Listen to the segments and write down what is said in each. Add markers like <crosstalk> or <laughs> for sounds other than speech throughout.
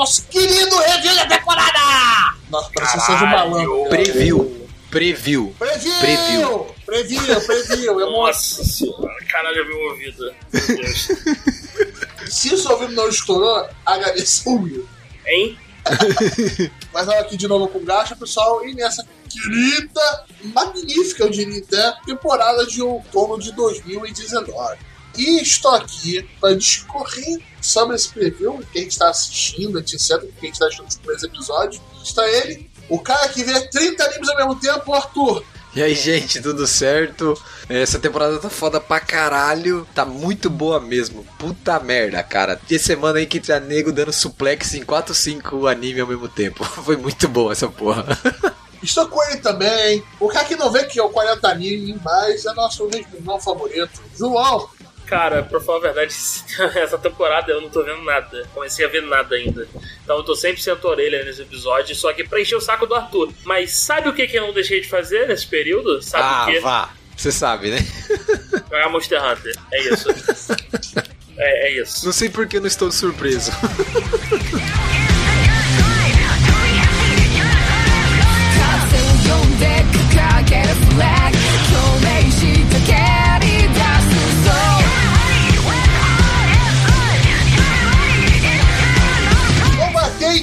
nosso querido review da temporada! Nossa, parece que seja um malandro. Preview. Preview. Preview! Preview. Preview, preview. Eu Nossa senhora, caralho, meu ouvido. Meu Deus. Se o seu ouvido não estourou, agradeço sumiu. Hein? <laughs> Mas olha aqui de novo com o Gacha, pessoal, e nessa querida, magnífica, eu diria até, temporada de outono de 2019. E estou aqui para discorrer sobre esse preview, o que a gente está assistindo, etc, o que a gente está achando dos primeiros episódios. Está ele, o cara que vê 30 animes ao mesmo tempo, o Arthur. E aí, gente, tudo certo? Essa temporada tá foda pra caralho. Tá muito boa mesmo. Puta merda, cara. De semana aí que tá nego dando suplex em 4 5 anime ao mesmo tempo. <laughs> Foi muito bom essa porra. <laughs> Estou com ele também. O cara que não vê que é o 40 anime, mas é nosso irmão favorito. João. Cara, pra falar a verdade, <laughs> essa temporada eu não tô vendo nada. Comecei a ver nada ainda. Então eu tô 100% orelha nesse episódio, só que pra encher o saco do Arthur. Mas sabe o que, que eu não deixei de fazer nesse período? Sabe ah, o quê? vá. Você sabe, né? <laughs> Jogar Monster Hunter. É isso. <laughs> é, é isso. Não sei por que eu não estou surpreso.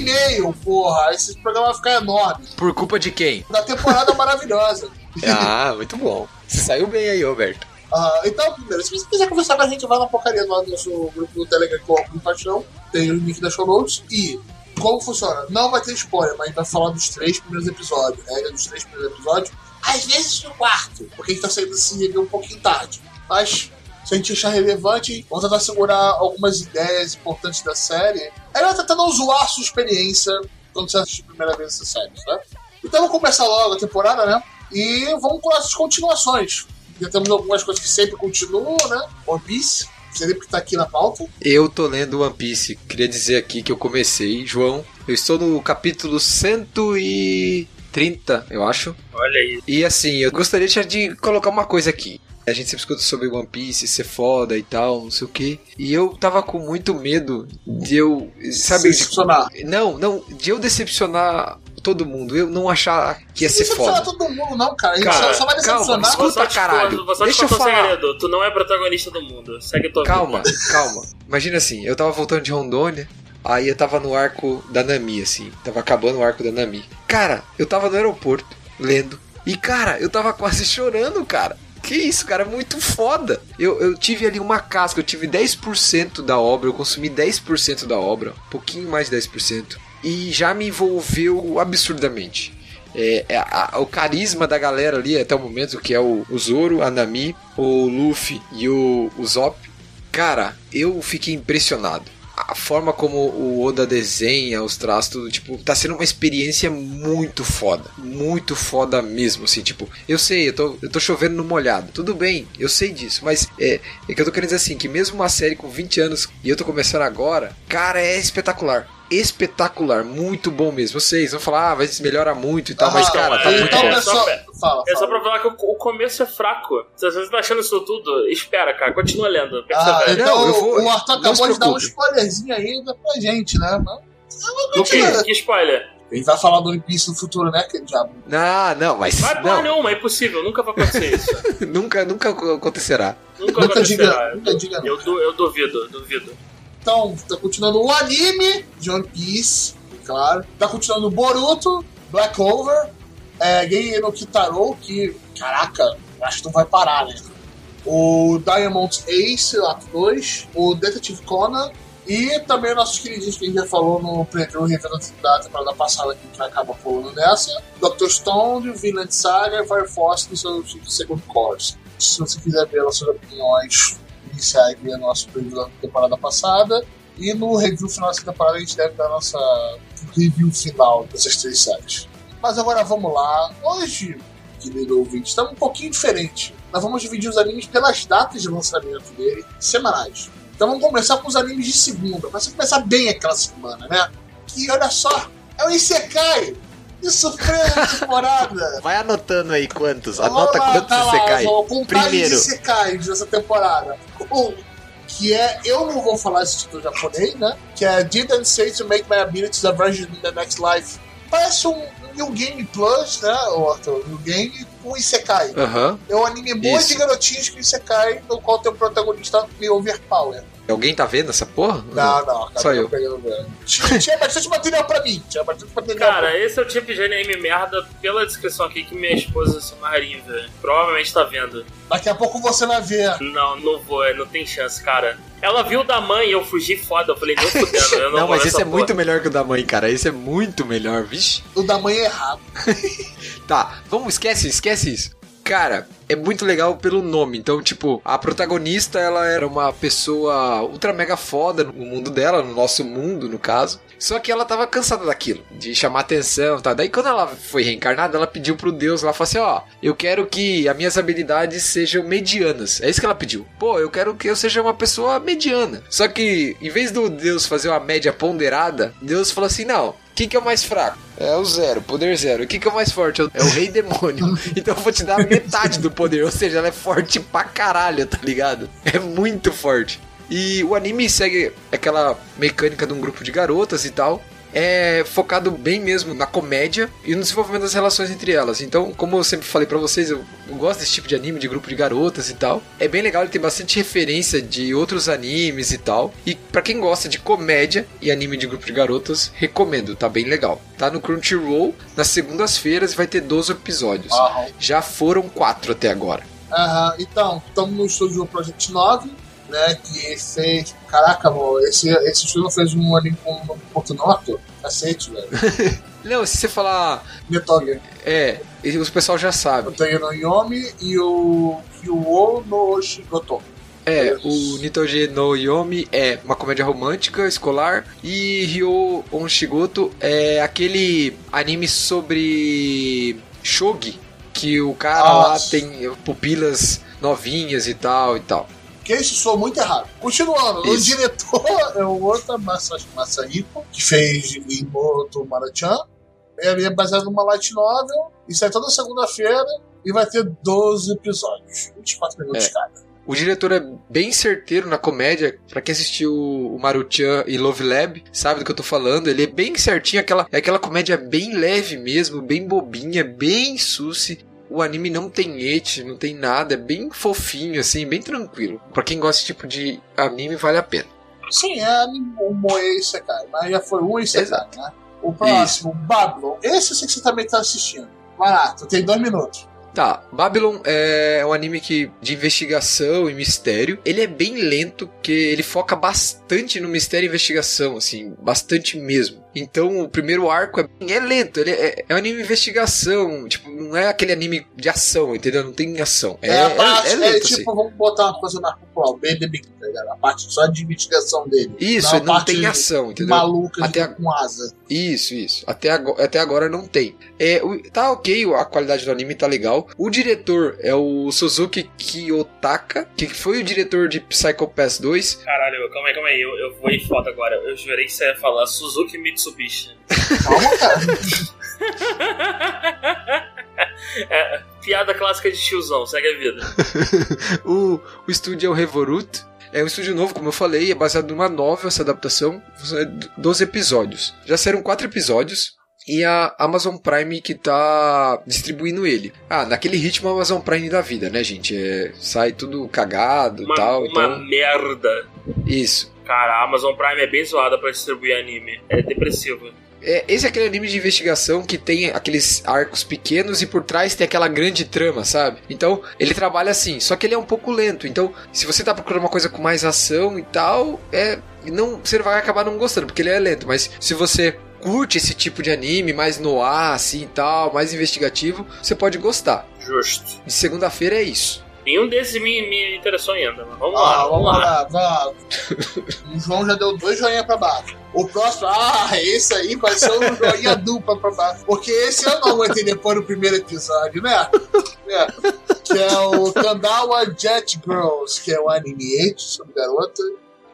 E-mail, porra. Esse programa vai ficar enorme. Por culpa de quem? Da temporada maravilhosa. <laughs> Ah, muito bom. Você saiu bem aí, Roberto. Ah, então, primeiro, se você quiser conversar com a gente, vai na porcaria do nosso grupo do Telegram com o Paixão. Tem o link da show notes. E como funciona? Não vai ter spoiler, mas a gente vai falar dos três primeiros episódios. Regra dos três primeiros episódios. Às vezes no quarto, porque a gente tá saindo desse review um pouquinho tarde. Mas se a gente achar relevante, vamos tentar segurar algumas ideias importantes da série. Aí vai tentar não zoar a sua experiência quando você assistir a primeira vez essa série, né? Então vamos começar logo a temporada, né? E vamos com as continuações. Já temos algumas coisas que sempre continuam, né? One Piece, sempre que tá aqui na pauta. Eu tô lendo One Piece. Queria dizer aqui que eu comecei, João. Eu estou no capítulo 130, eu acho. Olha aí. E assim, eu gostaria de colocar uma coisa aqui. A gente sempre escuta sobre One Piece ser foda e tal, não sei o que. E eu tava com muito medo de eu. Sabe? de- Decepcionar. não, não, de eu decepcionar todo mundo. Eu não achar que ia ser foda. todo mundo, não, cara. A gente Cara, só, só vai calma, decepcionar. escuta, só te- caralho. Te Deixa eu falar. segredo. Tu não é protagonista do mundo. Segue tua Calma, vida. <laughs> calma. Imagina assim, eu tava voltando de Rondônia, aí eu tava no arco da Nami, assim. Tava acabando o arco da Nami. Cara, eu tava no aeroporto, lendo. E, cara, eu tava quase <laughs> chorando, cara. Que isso, cara, muito foda. Eu, eu tive ali uma casca, eu tive 10% da obra, eu consumi 10% da obra, um pouquinho mais de 10%. E já me envolveu absurdamente. É, é, a- o carisma da galera ali até o momento, que é o, o Zoro, a Nami, o Luffy e o, o Zop. Cara, eu fiquei impressionado. A forma como o Oda desenha, os traços, tudo, tipo, tá sendo uma experiência muito foda. Muito foda mesmo, assim, tipo, eu sei, eu tô, eu tô chovendo no molhado. Tudo bem, eu sei disso, mas é, é que eu tô querendo dizer assim, que mesmo uma série com 20 anos e eu tô começando agora, cara, é espetacular. Espetacular, muito bom mesmo. Vocês vão falar, ah, vai se melhora muito e tal, mas Ah, cara, tá é, muito então, bom. pessoal, Só- fala, É só fala. pra falar que o, começo é fraco. Se você tá achando isso tudo, espera, cara. Continua lendo. Ah, então Não, eu vou- o Arthur não acabou de dar um spoilerzinho ainda pra gente, né? Mas Do que? Que spoiler? Ele vai falar do One Piece no futuro, né? Que diabo. Ah, não, mas Vai porra não, nenhuma, é impossível. Nunca vai acontecer isso. <laughs> nunca, nunca acontecerá. Nunca Nunca diga, acontecerá. nunca diga não. Eu, eu duvido, duvido. Então, tá continuando o anime de One Piece, claro. Tá continuando o Boruto, Black Clover, é, Gei no Kitaro, que, caraca, acho que não vai parar, né? O Diamond Ace, ato 2, o Detective Conan, e também nossos queridinhos que a gente já falou no preview revendo da temporada passada que a gente vai acabar pulando nessa. Dr. Stone, Vinland Saga Fire Force no seu segundo course. Se você quiser ver as suas opiniões iniciais ver nosso preview da temporada passada. E no review final dessa temporada a gente deve dar nossa review final dessas três séries. Mas agora vamos lá. Hoje, querido ouvinte, está um pouquinho diferente. Nós vamos dividir os animes pelas datas de lançamento dele, semanais. Então vamos começar com os animes de segunda, você começar bem aquela semana, né? Que olha só, é o Isekai! Que surpresa de temporada! <laughs> Vai anotando aí quantos. Anota lá, quantos tá lá, você cai. Primeiro. os Isekais dessa temporada. Um, que é, eu não vou falar esse título japonês, né? Que é Didn't Say to Make My Abilities a Virgin in the Next Life. Parece um New Game Plus, né, Arthur? New Game com Isekai. Aham. É um anime Isso. de garotinhos com Isekai, no qual tem um protagonista meio overpower. Alguém tá vendo essa porra? Não, não, cara, Só eu. pegando velho. Tinha tinha bastante material pra mim, tinha bastante material pra Cara, esse é o tipo de anime merda, pela descrição aqui, que minha esposa se amarraria, velho. Provavelmente tá vendo. Daqui a pouco você vai ver. Não, não vou, é, não tem chance, cara. Ela viu o da mãe e eu fugi foda. Eu falei, não fudendo, eu <laughs> não, Não, vou mas esse é muito melhor que o da mãe, cara. Esse é muito melhor, vixe. O da mãe é errado. <laughs> Tá, vamos, esquece, esquece isso. Cara, é muito legal pelo nome. Então, tipo, a protagonista, ela era uma pessoa ultra mega foda no mundo dela, no nosso mundo, no caso. Só que ela tava cansada daquilo, de chamar atenção, tá? Daí quando ela foi reencarnada, ela pediu pro Deus, ela falou assim, ó, eu quero que as minhas habilidades sejam medianas. É isso que ela pediu. Pô, eu quero que eu seja uma pessoa mediana. Só que, em vez do Deus fazer uma média ponderada, Deus falou assim, não, quem que é o mais fraco? É o zero, poder zero. E quem que é o mais forte? É o rei demônio. <laughs> Então eu vou te dar metade do poder. Ou seja, ela é forte pra caralho, tá ligado? É muito forte. E o anime segue aquela mecânica de um grupo de garotas e tal. É focado bem mesmo na comédia e no desenvolvimento das relações entre elas. Então, como eu sempre falei pra vocês, eu, gosto desse tipo de anime, de grupo de garotas e tal. É bem legal, ele tem bastante referência de outros animes e tal. E pra quem gosta de comédia e anime de grupo de garotas, recomendo, tá bem legal. Tá no Crunchyroll, nas segundas-feiras vai ter 12 episódios. Aham. Já foram 4 até agora. Aham, Então, estamos no estúdio Project 9, né? Que fez. Caraca, mano, esse, esse estúdio fez um anime com um Porto Norte. Cacete, velho. <laughs> Não, se você falar. Metal Gear. É, os pessoal já sabe. O no Yomi e o Kyuo no Shigoto. É, o Nitoge no Yomi é uma comédia romântica escolar e Ryo Onshigoto é aquele anime sobre shogi que o cara lá Nossa. tem pupilas novinhas e tal e tal. Que isso soou muito errado. Continuando, o Isso. diretor é o Ota Masa- Masahiko, que fez Imoto Marachan. Ele é baseado numa light novel, e sai toda segunda-feira e vai ter 12 episódios, 24 minutos É. cada. O diretor é bem certeiro na comédia. Pra quem assistiu o Maruchan e Love Lab, sabe do que eu tô falando. Ele é bem certinho, aquela, é aquela comédia bem leve mesmo, bem bobinha, bem suci. O anime não tem et, não tem nada, é bem fofinho, assim, bem tranquilo. Pra quem gosta desse tipo de anime, vale a pena. Sim, é um Moe Isekai, mas já foi um Isekai, Exato. né? O próximo, Babylon. Esse eu sei que você também tá assistindo. Vai lá, tu tem dois minutos. Tá, Babylon é um anime que, de investigação e mistério. Ele é bem lento, porque ele foca bastante no mistério e investigação, assim, bastante mesmo. Então o primeiro arco é, é lento, ele é, é um anime de investigação, tipo, não é aquele anime de ação, entendeu? Não tem ação. É, É, a parte, é, é, lento, tipo, assim. vamos botar uma coisa mais popular, bem The Big, tá ligado? A parte só de investigação dele. Isso, a não parte tem ação, entendeu? Maluca Até de- com asa. Isso, isso. Até agora, até agora não tem. É, o- tá ok, a qualidade do anime tá legal. O diretor é o Suzuki Kiyotaka, que foi o diretor de Psycho Pass 2. Caralho, calma aí, calma aí. Eu, eu vou ir foda agora. Eu jurei que você ia falar Suzuki Mitsubishi. Calma, cara. <laughs> É, piada clássica de tiozão, segue a vida. <laughs> o, o estúdio é o Revorut. É um estúdio novo, como eu falei, é baseado numa novel, essa adaptação. São 12 episódios. Já saíram 4 episódios. E a Amazon Prime que tá distribuindo ele. Ah, naquele ritmo Amazon Prime da vida, né, gente? É, sai tudo cagado e tal. uma Então, merda. isso. Cara, a Amazon Prime é bem zoada pra distribuir anime. É depressivo. É, esse é aquele anime de investigação que tem aqueles arcos pequenos e por trás tem aquela grande trama, sabe? Então, ele trabalha assim, só que ele é um pouco lento. Então, se você tá procurando uma coisa com mais ação e tal, é não você vai acabar não gostando, porque ele é lento, mas se você curte esse tipo de anime mais noir assim e tal, mais investigativo, você pode gostar. Justo. De segunda-feira é isso. Nenhum desses me, me interessou ainda, mas vamos Ah, lá, vamos vamos lá. lá, vamos lá. O João já deu dois joinha pra baixo. O próximo, ah, esse aí vai ser um joinha <laughs> dupla pra baixo. Porque esse eu não aguentei depois do primeiro episódio, né? É. Que é o Kandawa Jet Girls, que é um anime sobre garota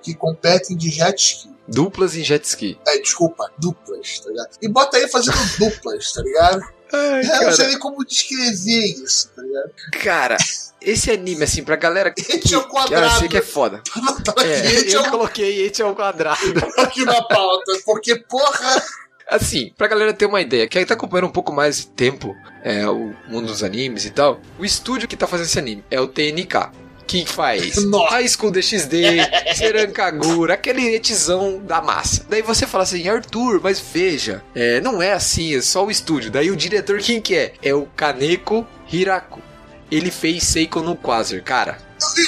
que competem de jet ski. Duplas em jet ski. É, desculpa, duplas, tá ligado? E bota aí fazendo duplas, tá ligado? Ai, Eu não sei cara, nem como descrever isso, tá ligado? cara, esse anime, assim, pra galera que, Esse é o que eu quadrado. sei que é foda. <laughs> Não tá É, aqui, é eu coloquei esse é o quadrado. <laughs> aqui na pauta, porque, porra, Assim, pra galera ter uma ideia, quem tá acompanhando um pouco mais tempo é, o mundo dos animes e tal, o estúdio que tá fazendo esse anime é o TNK. Que faz <laughs> Nossa. High School DxD, Serankagura, <laughs> aquele etizão da massa. Daí você fala assim, Arthur, mas veja, é, não é assim, é só o estúdio. Daí o diretor quem que é? É o Kaneko Hiraku. Ele fez Seiko no Quasar, cara.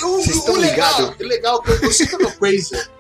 O, Vocês o legal, ligado? o legal que sei que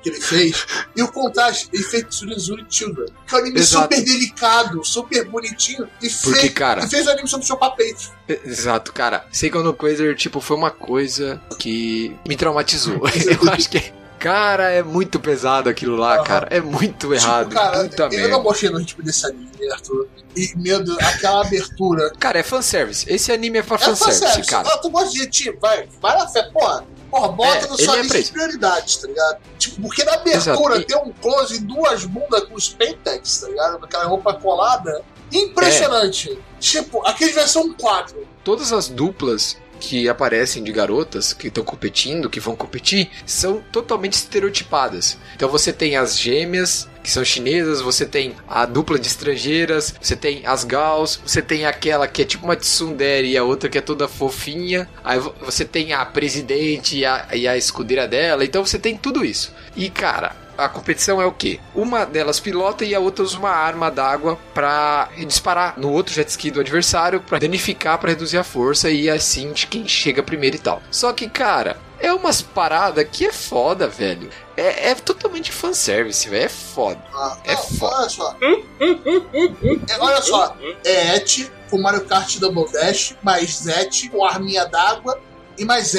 que ele fez, e o contraste, ele fez Tsurezuri Children, que é um anime Exato. super delicado, super bonitinho, e, Porque, fez, cara- e fez o anime sobre o seu papete. Exato, cara. Seiko no Quasar, tipo, foi uma coisa que me traumatizou. <laughs> Eu acho que. Cara, é muito pesado aquilo lá, Aham. cara. É muito errado. tipo, cara, muita eu merda. não gostei no ritmo desse anime, Arthur. E, meu Deus, aquela abertura. Cara, é fanservice. Esse anime é pra É fanservice, fanservice. cara. Ah, tu gosta de ti, vai, vai na fé, porra. Porra, bota É, ele sua é lista de prioridades, tá ligado? Tipo, porque na abertura Exato. E- tem um close em duas bundas com os pentex, tá ligado? Naquela roupa colada. Impressionante. É. Tipo, aquele vai ser um quadro. Todas as duplas que aparecem de garotas que estão competindo, que vão competir, são totalmente estereotipadas. Então você tem as gêmeas, que são chinesas, você tem a dupla de estrangeiras, você tem as gals, você tem aquela que é tipo uma tsundere e a outra que é toda fofinha, aí vo- você tem a presidente e a, e a escudeira dela, então você tem tudo isso. E cara, a competição é o quê? Uma delas pilota e a outra usa uma arma d'água pra disparar no outro jet ski do adversário pra danificar, pra reduzir a força e assim de quem chega primeiro e tal. Só que, cara, é umas paradas que é foda, velho. É, é totalmente fanservice, velho. É foda. Ah, É não, foda. Olha só. É, olha só. É Et com Mario Kart Double Dash, mais Zet com arminha d'água e mais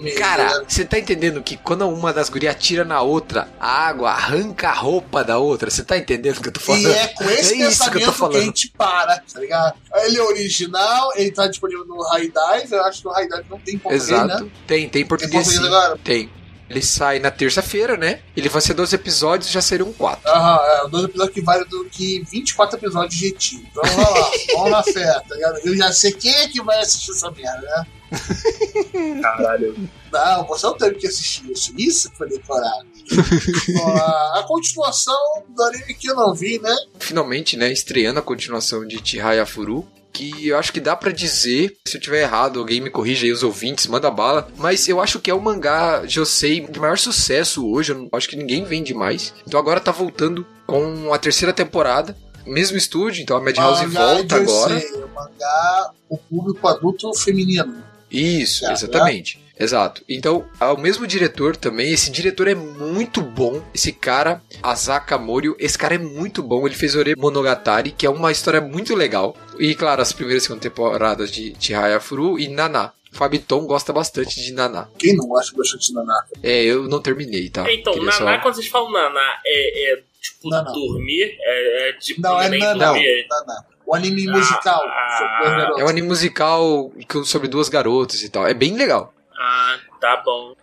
meio. Cara, você tá entendendo que quando uma das gurias atira na outra, a água arranca a roupa da outra? Você tá entendendo o que eu tô falando? E é com esse É isso que eu tô pensamento que, a falando. gente para, tá ligado? Ele é original, ele tá disponível no High Dive, eu acho que no High Dive não tem em português, Exato. né? Tem, tem Tem português português sim. agora? Tem. Ele sai na terça-feira, né? Ele vai ser 12 episódios, já seriam 4. Aham, é, dois episódios que vale do que 24 episódios de Eti. Então vamos lá, <laughs> vamos na fé, tá ligado? Eu já sei quem é que vai assistir essa merda, né? Caralho. Não, você não teve que assistir isso. Isso foi decorado. Ó, a continuação do anime que eu não vi, né? Finalmente, né? Estreando a continuação de Chihaya Furu. Que eu acho que dá pra dizer, se eu tiver errado, alguém me corrija aí, os ouvintes, manda bala. Mas eu acho que é o mangá Josei de maior sucesso hoje. Eu não- acho que ninguém vende mais. Então agora tá voltando com a terceira temporada. Mesmo estúdio, então a Madhouse volta agora. Yosei, o mangá, o público adulto feminino. Isso, Tá, exatamente. Exato. Então, é o mesmo diretor também. Esse diretor é muito bom. Esse cara, Asaka Morio, esse cara é muito bom. Ele fez Ore Monogatari, que é uma história muito legal. E, claro, as primeiras e segunda temporadas de Chihaya Furu e Naná. Fabiton gosta bastante de Naná. Quem não gosta bastante de Naná? É, eu não terminei, tá? Então, Queria só- naná, quando vocês falam naná, é, é tipo Naná. dormir? É, é tipo Não, é Naná. dormir? Naná. O anime musical. Ah, sobre duas garotas. É um anime musical sobre duas garotas e tal. É bem legal. Ah, tá bom.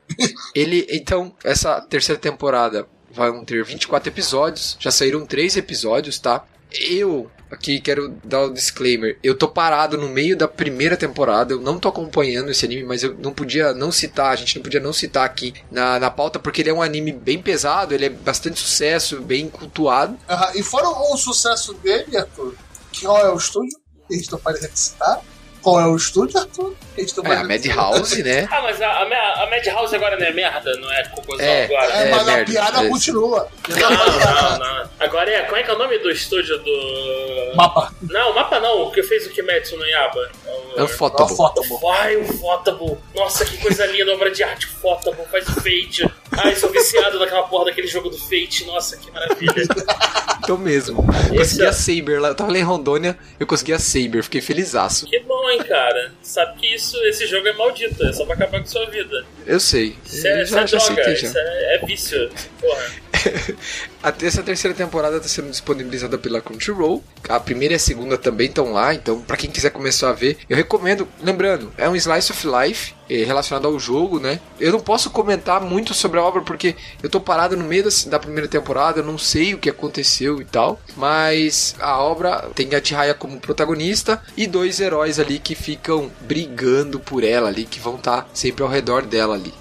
Ele, então, essa terceira temporada vão ter 24 episódios. Já saíram 3 episódios, tá? Eu aqui quero dar o disclaimer. Eu tô parado no meio da primeira temporada. Eu não tô acompanhando esse anime, mas eu não podia não citar. A gente não podia não citar aqui na, na pauta, porque ele é um anime bem pesado. Ele é bastante sucesso, bem cultuado. Aham, E fora o sucesso dele, Arthur, qual é o estúdio? Que a gente não pode citar. Qual é o estúdio, Arthur? Que a gente não É, a Madhouse, né? Ah, mas a, a, Ma- a Madhouse agora não é merda, não é cocôzão É. agora? É, É, mas a merda, piada é. continua. Não, não, não. Agora é. Como é que é o nome do estúdio do. Mapa. Não, o mapa não, o que fez o Kimetsu no Yaba. É o- É o Unfotable. Fotable. Ai, o Fotable. Nossa, que coisa linda, obra de arte. O Fotable faz o Fate. Ai, sou viciado naquela porra daquele jogo do Fate. Nossa, que maravilha. <laughs> Então mesmo. Eu consegui é- a Saber lá. Eu tava lá em Rondônia, eu consegui a Saber. Fiquei felizaço. Que bom, hein, cara. Sabe que isso, esse jogo é maldito. É só pra acabar com sua vida. Eu sei. Isso é, Eu isso é droga. aceitei já. Isso é, é vício. Porra. <laughs> a terceira temporada está sendo disponibilizada pela Crunchyroll. A primeira e a segunda também estão lá, então para quem quiser começar a ver, eu recomendo. Lembrando, é um slice of life é, relacionado ao jogo, né? Eu não posso comentar muito sobre a obra porque eu tô parado no meio da, primeira temporada, eu não sei o que aconteceu e tal, mas a obra tem a Chihaya como protagonista e dois heróis ali que ficam brigando por ela ali, que vão estar tá sempre ao redor dela ali?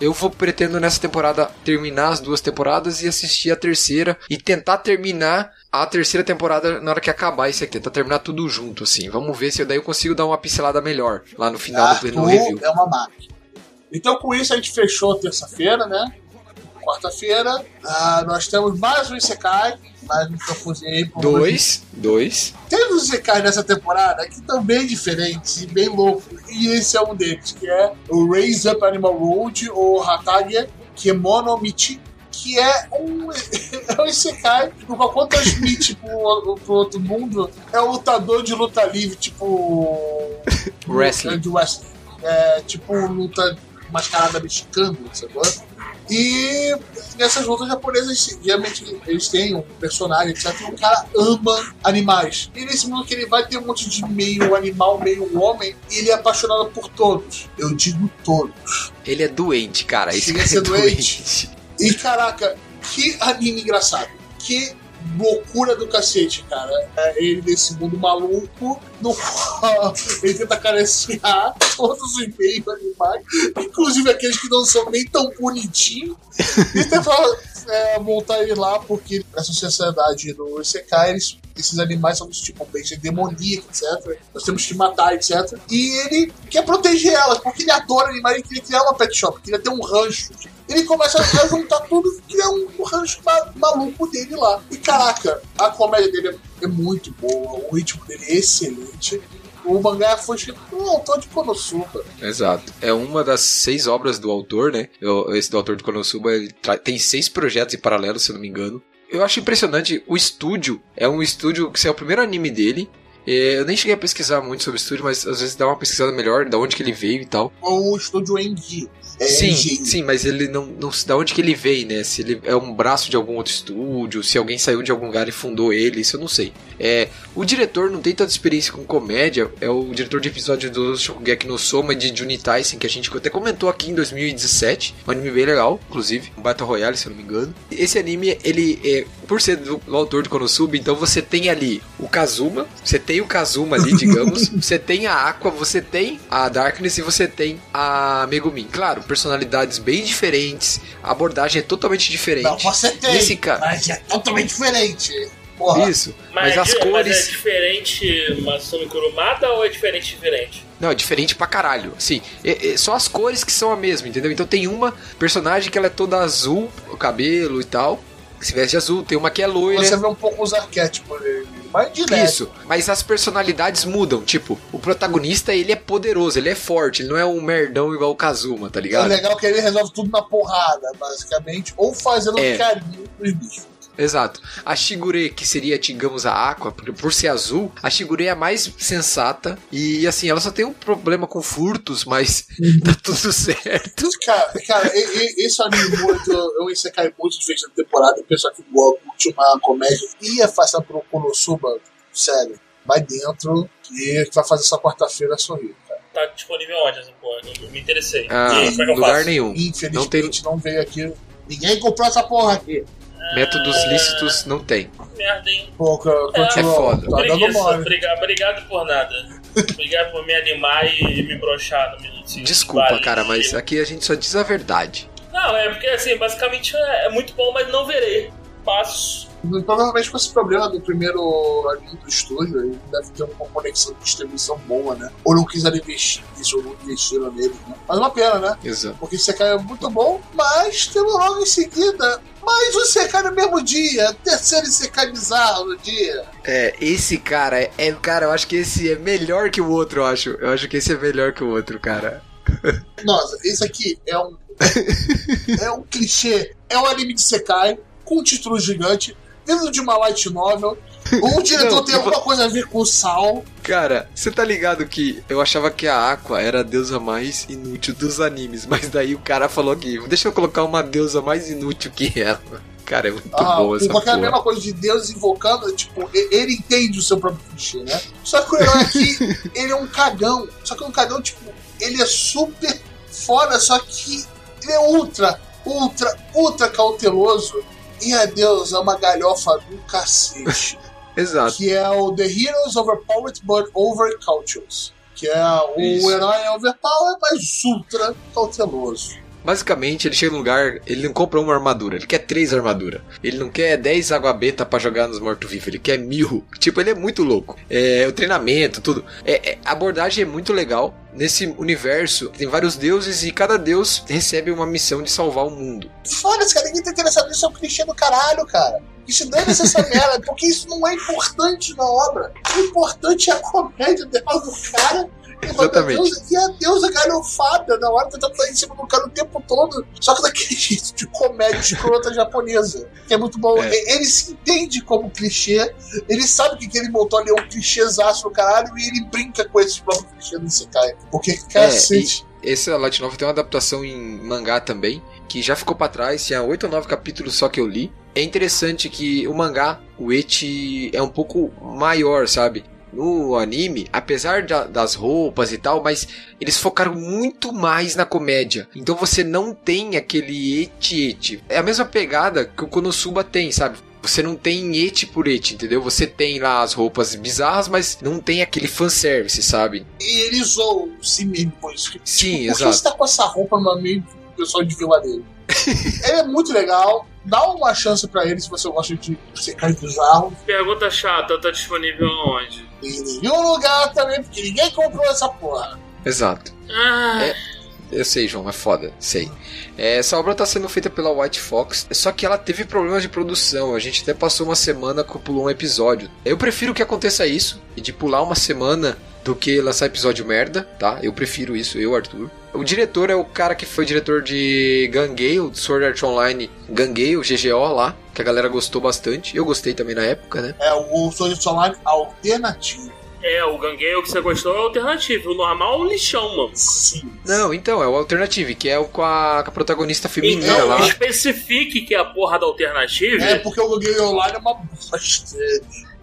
Eu vou pretendo nessa temporada terminar as duas temporadas e assistir a terceira e tentar terminar a terceira temporada na hora que acabar isso aqui, tentar terminar tudo junto assim. Vamos ver se daí eu consigo dar uma pincelada melhor lá no final do no review. É uma máquina. Então com isso a gente fechou terça-feira, né? Quarta-feira, uh, nós temos mais um Isekai, mais um profusinho aí. Dois, dois. Temos Isekai nessa temporada que estão bem diferentes e bem loucos. E esse é um deles, que é o Raise Up Animal Road, ou Hatagia Kemono Michi, que é um, <laughs> é um Isekai no qual quando transmite pro, pro outro mundo, é um lutador de luta livre, tipo. Wrestling. De wrestling. É, tipo luta mascarada mexicana, sabe? E nessas lutas japonesas, geralmente eles têm um personagem, etc. E o cara ama animais. E nesse mundo que ele vai ter um monte de meio animal, meio homem, e ele é apaixonado por todos. Eu digo todos. Ele é doente, cara. Esse Chega cara é doente. doente. E caraca, que anime engraçado. Que loucura do cacete, cara. É ele nesse mundo maluco, no qual <laughs> ele tenta acariciar todos os meios animais, inclusive aqueles que não são nem tão bonitinhos, e tenta é, montar ele lá, porque essa sociedade do Isekai, eles, esses animais são tipo besta demoníaca, etc. Nós temos que matar, etc. E ele quer proteger elas, porque ele adora animais, ele queria criar uma pet shop, queria ter um rancho. Ele começa a juntar tudo e cria um, um rancho ma- maluco dele lá. E caraca, a comédia dele é, é muito boa, o ritmo dele é excelente. O mangá foi escrito por um autor de Konosuba. Exato. É uma das seis obras do autor, né? Esse do autor de Konosuba, ele tem seis projetos em paralelo, se eu não me engano. Eu acho impressionante, o estúdio é um estúdio que é o primeiro anime dele. É, Eu nem cheguei a pesquisar muito sobre o estúdio, mas às vezes dá uma pesquisada melhor, da onde que ele veio e tal. O estúdio Engi. É sim, sim, mas ele não, não da onde que ele veio, né? Se ele é um braço de algum outro estúdio, se alguém saiu de algum lugar e fundou ele, isso eu não sei. É, o diretor não tem tanta experiência com comédia, é o diretor de episódio do Shokugeki no Soma de Juni Tyson, que a gente até comentou aqui em 2017, um anime bem legal, inclusive, um Battle Royale, se eu não me engano. Esse anime, ele é, por ser do, do autor de Konosuba, então você tem ali o Kazuma, você tem o Kazuma ali, digamos, <laughs> você tem a Aqua, você tem a Darkness e você tem a Megumin. Claro, personalidades bem diferentes, a abordagem é totalmente diferente. Não, você tem, Nesse ca- mas é totalmente diferente. Porra, Isso, Mas, mas, as é, cores. mas é diferente Masumi Kurumada ou é diferente diferente? Não, é diferente pra caralho. Sim, é- é só as cores que são a mesma, entendeu? Então tem uma personagem que ela é toda azul, o cabelo e tal, que se veste de azul. Tem uma que é loira. você vê um pouco os arquétipos dele. Mas direto. Isso, mas as personalidades mudam. Tipo, o protagonista ele é poderoso, ele é forte, ele não é um merdão igual o Kazuma, tá É ligado? legal que ele resolve tudo na porrada, basicamente. Ou fazendo É. um carinho pros bichos. Exato. A Shigure, que seria, digamos, a Aqua, porque por ser azul, a Shigure é a mais sensata. E assim, ela só tem um problema com furtos, mas <laughs> tá tudo certo. Cara, cara e- e- esse anime muito, eu Isekai muito diferente da temporada. O pessoal que curte uma comédia ia passar pro Konosuba, sério. Vai dentro e vai fazer essa quarta-feira sorrir. Tá disponível onde essa porra? Eu me interessei. Ah, e como é que eu lugar faço? nenhum. Infelizmente não, veio aqui. Ninguém comprou essa porra aqui. Métodos lícitos não tem. Merda, hein? Pô, continua. É foda. Tá dando mole. Obrigado, obrigado por nada. obrigado por me animar e me broxar no minutinho. Desculpa, Valeu. cara, mas aqui a gente só diz a verdade. Não, é porque assim, basicamente é, é muito bom, mas não verei. Passo. Provavelmente com esse problema do primeiro anime do estúdio, ele deve ter uma conexão de distribuição boa, né? Ou não quiseram investir nisso, ou não investiram nele, né? Mas é uma pena, né? Exato. Porque esse é muito bom, mas temos logo em seguida mais um Sekai no mesmo dia, terceiro Sekai bizarro no dia. É, esse cara é, é. Cara, eu acho que esse é melhor que o outro, eu acho. Eu acho que esse é melhor que o outro, cara. <laughs> Nossa, esse aqui é um. <laughs> é um clichê. É um anime de Sekai, com um título gigante, vindo de uma light novel. O <laughs> diretor Não, tem eu alguma coisa a ver com o Sal. Cara, você tá ligado que eu achava que a Aqua era a deusa mais inútil dos animes, mas daí o cara falou aqui, deixa eu colocar uma deusa mais inútil que ela. Cara, é muito Ah, boa essa porque é a mesma coisa de Deus invocando, tipo, ele entende o seu próprio clichê, né? Só que o herói aqui, <laughs> ele é um cagão. Só que é um cagão, tipo, ele é super foda, só que ele é ultra, ultra, ultra cauteloso. E a Deus é uma galhofa do cacete. <laughs> Exato. que é o The Heroes Overpowered but Overcautious. Que é o Isso. herói overpowered, mas ultra cauteloso. Basicamente, ele chega num lugar, ele não compra uma armadura, ele quer três armaduras. Ele não quer 10 água beta pra jogar nos mortos-vivos, ele quer mil. Tipo, ele é muito louco. É, o treinamento, tudo. É, é- a abordagem é muito legal. Nesse universo, tem vários deuses e cada deus recebe uma missão de salvar o mundo. Foda-se, cara, ninguém tá interessado nisso, é um clichê do caralho, cara. Isso dane-se essa merda, porque isso não é importante na obra. O importante é a comédia dela do cara. E a Exatamente. E a deusa galhofada na hora tentando estar em cima do cara o tempo todo. Só que daquele <laughs> jeito de comédia escrota japonesa. Que é muito bom. É. E- Ele se entende como clichê. Ele sabe que aquele botou ali é um clichêzaço do caralho. E ele brinca com esses próprios clichês do Isekai. Porque, cacete. Essa Light Novel tem uma adaptação em mangá também, que já ficou pra trás, tinha 8 ou 9 capítulos só que eu li. É interessante que o mangá, o eti é um pouco maior, sabe? No anime, apesar da- das roupas e tal, mas eles focaram muito mais na comédia. Então você não tem aquele eti-eti. É a mesma pegada que o Konosuba tem, sabe? Você não tem eti por eti, entendeu? Você tem lá as roupas bizarras, mas não tem aquele fanservice, sabe? E ele zoou si mesmo com isso. Tipo, Sim, por que exato. você tá com essa roupa no meio do pessoal de vilarejo? ele <laughs> é muito legal. Dá uma chance pra ele se você gosta de secar bizarro. Pergunta chata, tá disponível onde? Em nenhum lugar também, porque ninguém comprou essa porra. Exato. Ah, É. Eu sei, João, é foda, sei. É, essa obra tá sendo feita pela White Fox, só que ela teve problemas de produção. A gente até passou uma semana que pulou um episódio. Eu prefiro que aconteça isso, e de pular uma semana do que lançar episódio merda, tá? Eu prefiro isso, eu, Arthur. O diretor é o cara que foi diretor de Gangale, Sword Art Online, Gangale, GGO lá, que a galera gostou bastante. Eu gostei também na época, né? É o Sword Art Online alternativo. É, o Gangueio que você gostou é o alternativo. O normal é um lixão, mano. Sim. Não, então, é o Alternative, que é o com a, com a protagonista feminina Então, lá. especifique que é a porra da alternativa. É porque o Game Online é uma bosta.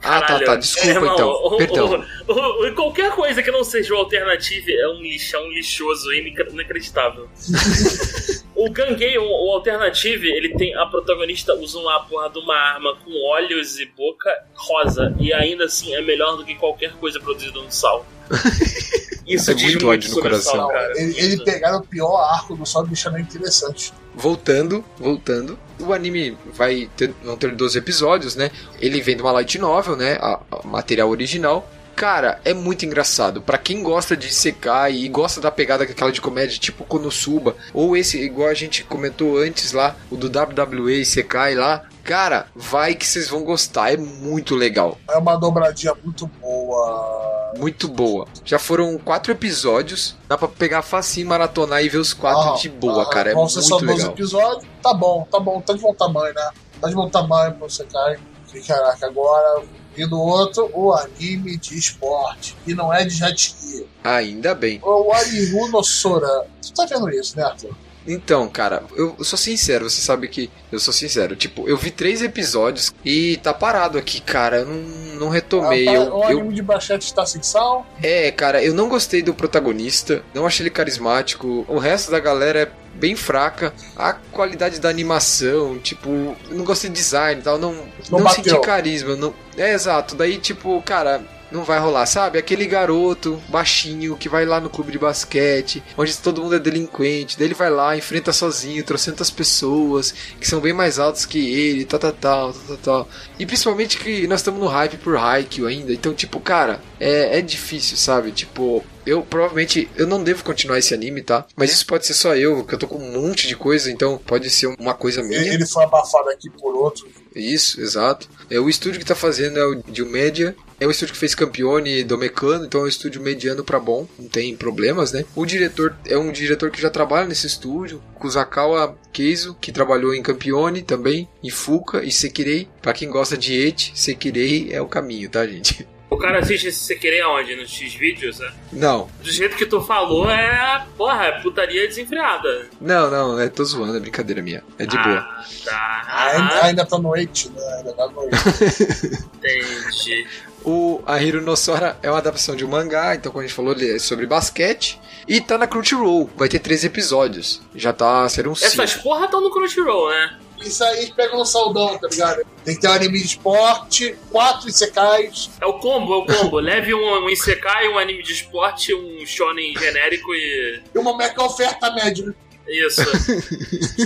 Ah, tá, tá, desculpa Irmão, então. o- Perdão. o- o- o- qualquer coisa que não seja o alternativo é um lixão lixoso e inacre- inacreditável. <laughs> o Gangue, o, o alternativo, ele tem. A protagonista usa uma porra de uma arma com olhos e boca rosa. E ainda assim é melhor do que qualquer coisa produzida no sal. <laughs> Isso É muito ódio no coração. Sal, cara. ele, ele pegaram o pior arco do sol e deixaram interessante. Voltando, voltando. O anime vai ter, vão ter 12 episódios, né? Ele vem de uma light novel, né? A, a material original. Cara, é muito engraçado. Pra quem gosta de Sekai e gosta da pegada aquela de comédia, tipo Konosuba, ou esse, igual a gente comentou antes lá, o do WWE e Sekai lá. Cara, vai que vocês vão gostar. É muito legal. É uma dobradinha muito boa. Muito boa. Já foram quatro episódios. Dá pra pegar facinho, maratonar e ver os quatro Ah, de boa, ah, cara. É só muito 12 legal. episódios. Tá bom, tá bom, tá de bom tamanho, né? Tá de bom tamanho pra você cair. E caraca, agora. E no outro, o anime de esporte. E não é de jet ski. Ainda bem. O Arihu no Sora. Tu tá vendo isso, né, Arthur? Então, cara, eu, eu sou sincero, você sabe que eu sou sincero. Tipo, eu vi três episódios e tá parado aqui, cara. Eu não, não retomei. Ah, Eu, o eu- anime de baixete está sem sal. é, cara, eu não gostei do protagonista. Não achei ele carismático. O resto da galera é bem fraca. A qualidade da animação, tipo, eu não gostei de design e tal. Não, Não não, bateu. senti carisma. Não, é exato. Daí, tipo, cara. Não vai rolar, sabe? Aquele garoto baixinho que vai lá no clube de basquete, onde todo mundo é delinquente, daí ele vai lá, enfrenta sozinho trocentas pessoas que são bem mais altas que ele, tal, tal, tal, tal, tal. E principalmente que nós estamos no hype por Haikyuu ainda, então, tipo, cara, é, é difícil, sabe? Tipo, eu provavelmente eu não devo continuar esse anime, tá? Mas isso pode ser só eu, que eu tô com um monte de coisa, então pode ser uma coisa minha. Ele foi abafado aqui por outro. Isso, exato. É o estúdio que tá fazendo é o Dilmedia. É o estúdio que fez Campione do Mecano, então é um estúdio mediano pra bom, não tem problemas, né? O diretor é um diretor que já trabalha nesse estúdio, Kusakawa Keizo, que trabalhou em Campione também, em Fuka e Sekirei. Pra quem gosta de Eti, Sekirei é o caminho, tá, gente? O cara assiste esse você querer aonde? Nos X-Vídeos, né? Não, Do jeito que tu falou, é. Porra, é putaria desenfreada. não, não, é, tô zoando, é brincadeira minha. É de ah, boa. Tá. Ainda, ainda tá noite, né? Ainda tá noite. <laughs> Entendi. O Ahiro no Sora é uma adaptação de um mangá, então como a gente falou, ele é sobre basquete. E tá na Crunchyroll, vai ter três episódios. Já tá, serão cinco. Essas porra estão no Crunchyroll, né? Isso aí pega no saudão, tá ligado? Tem que ter um anime de esporte, quatro isekais. É o combo, é o combo. Leve um, um Isekai, um anime de esporte, um shonen genérico e. E uma mega oferta média. Isso.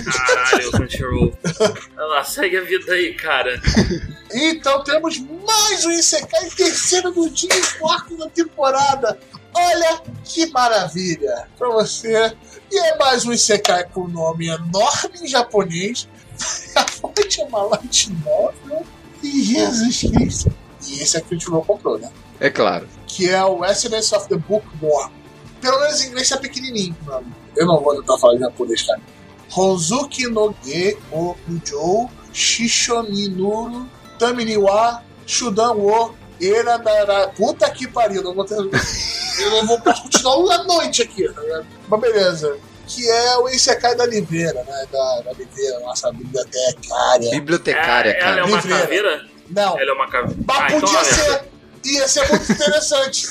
Caralho, Crunchyroll. Vai lá, segue a vida aí, cara. Então temos mais um Isekai, terceiro do dia e quarto da temporada. Olha que maravilha pra você. E é mais um Isekai com um nome enorme em japonês. <laughs> A fonte é uma light novel. E Jesus Cristo. E esse aqui o Tio comprou, né? É claro. Que é o Essence of the Bookworm. Pelo menos em inglês é pequenininho, mano. Eu não vou tentar falar em japonês, cara. Honzuki no Ge o Ujou Shishoninuru Taminiwa Shudan wo Eradara. Puta que pariu, não vou ter... <laughs> eu não vou continuar a noite aqui, tá ligado? Mas beleza. Que é o Isekai da Oliveira, né? Da, da Oliveira, nossa bibliotecária. Bibliotecária, É, ela cara. é uma Livreira. caveira? Não, Ela é uma caveira. mas Ah, então podia ela é. ser. Ia ser muito interessante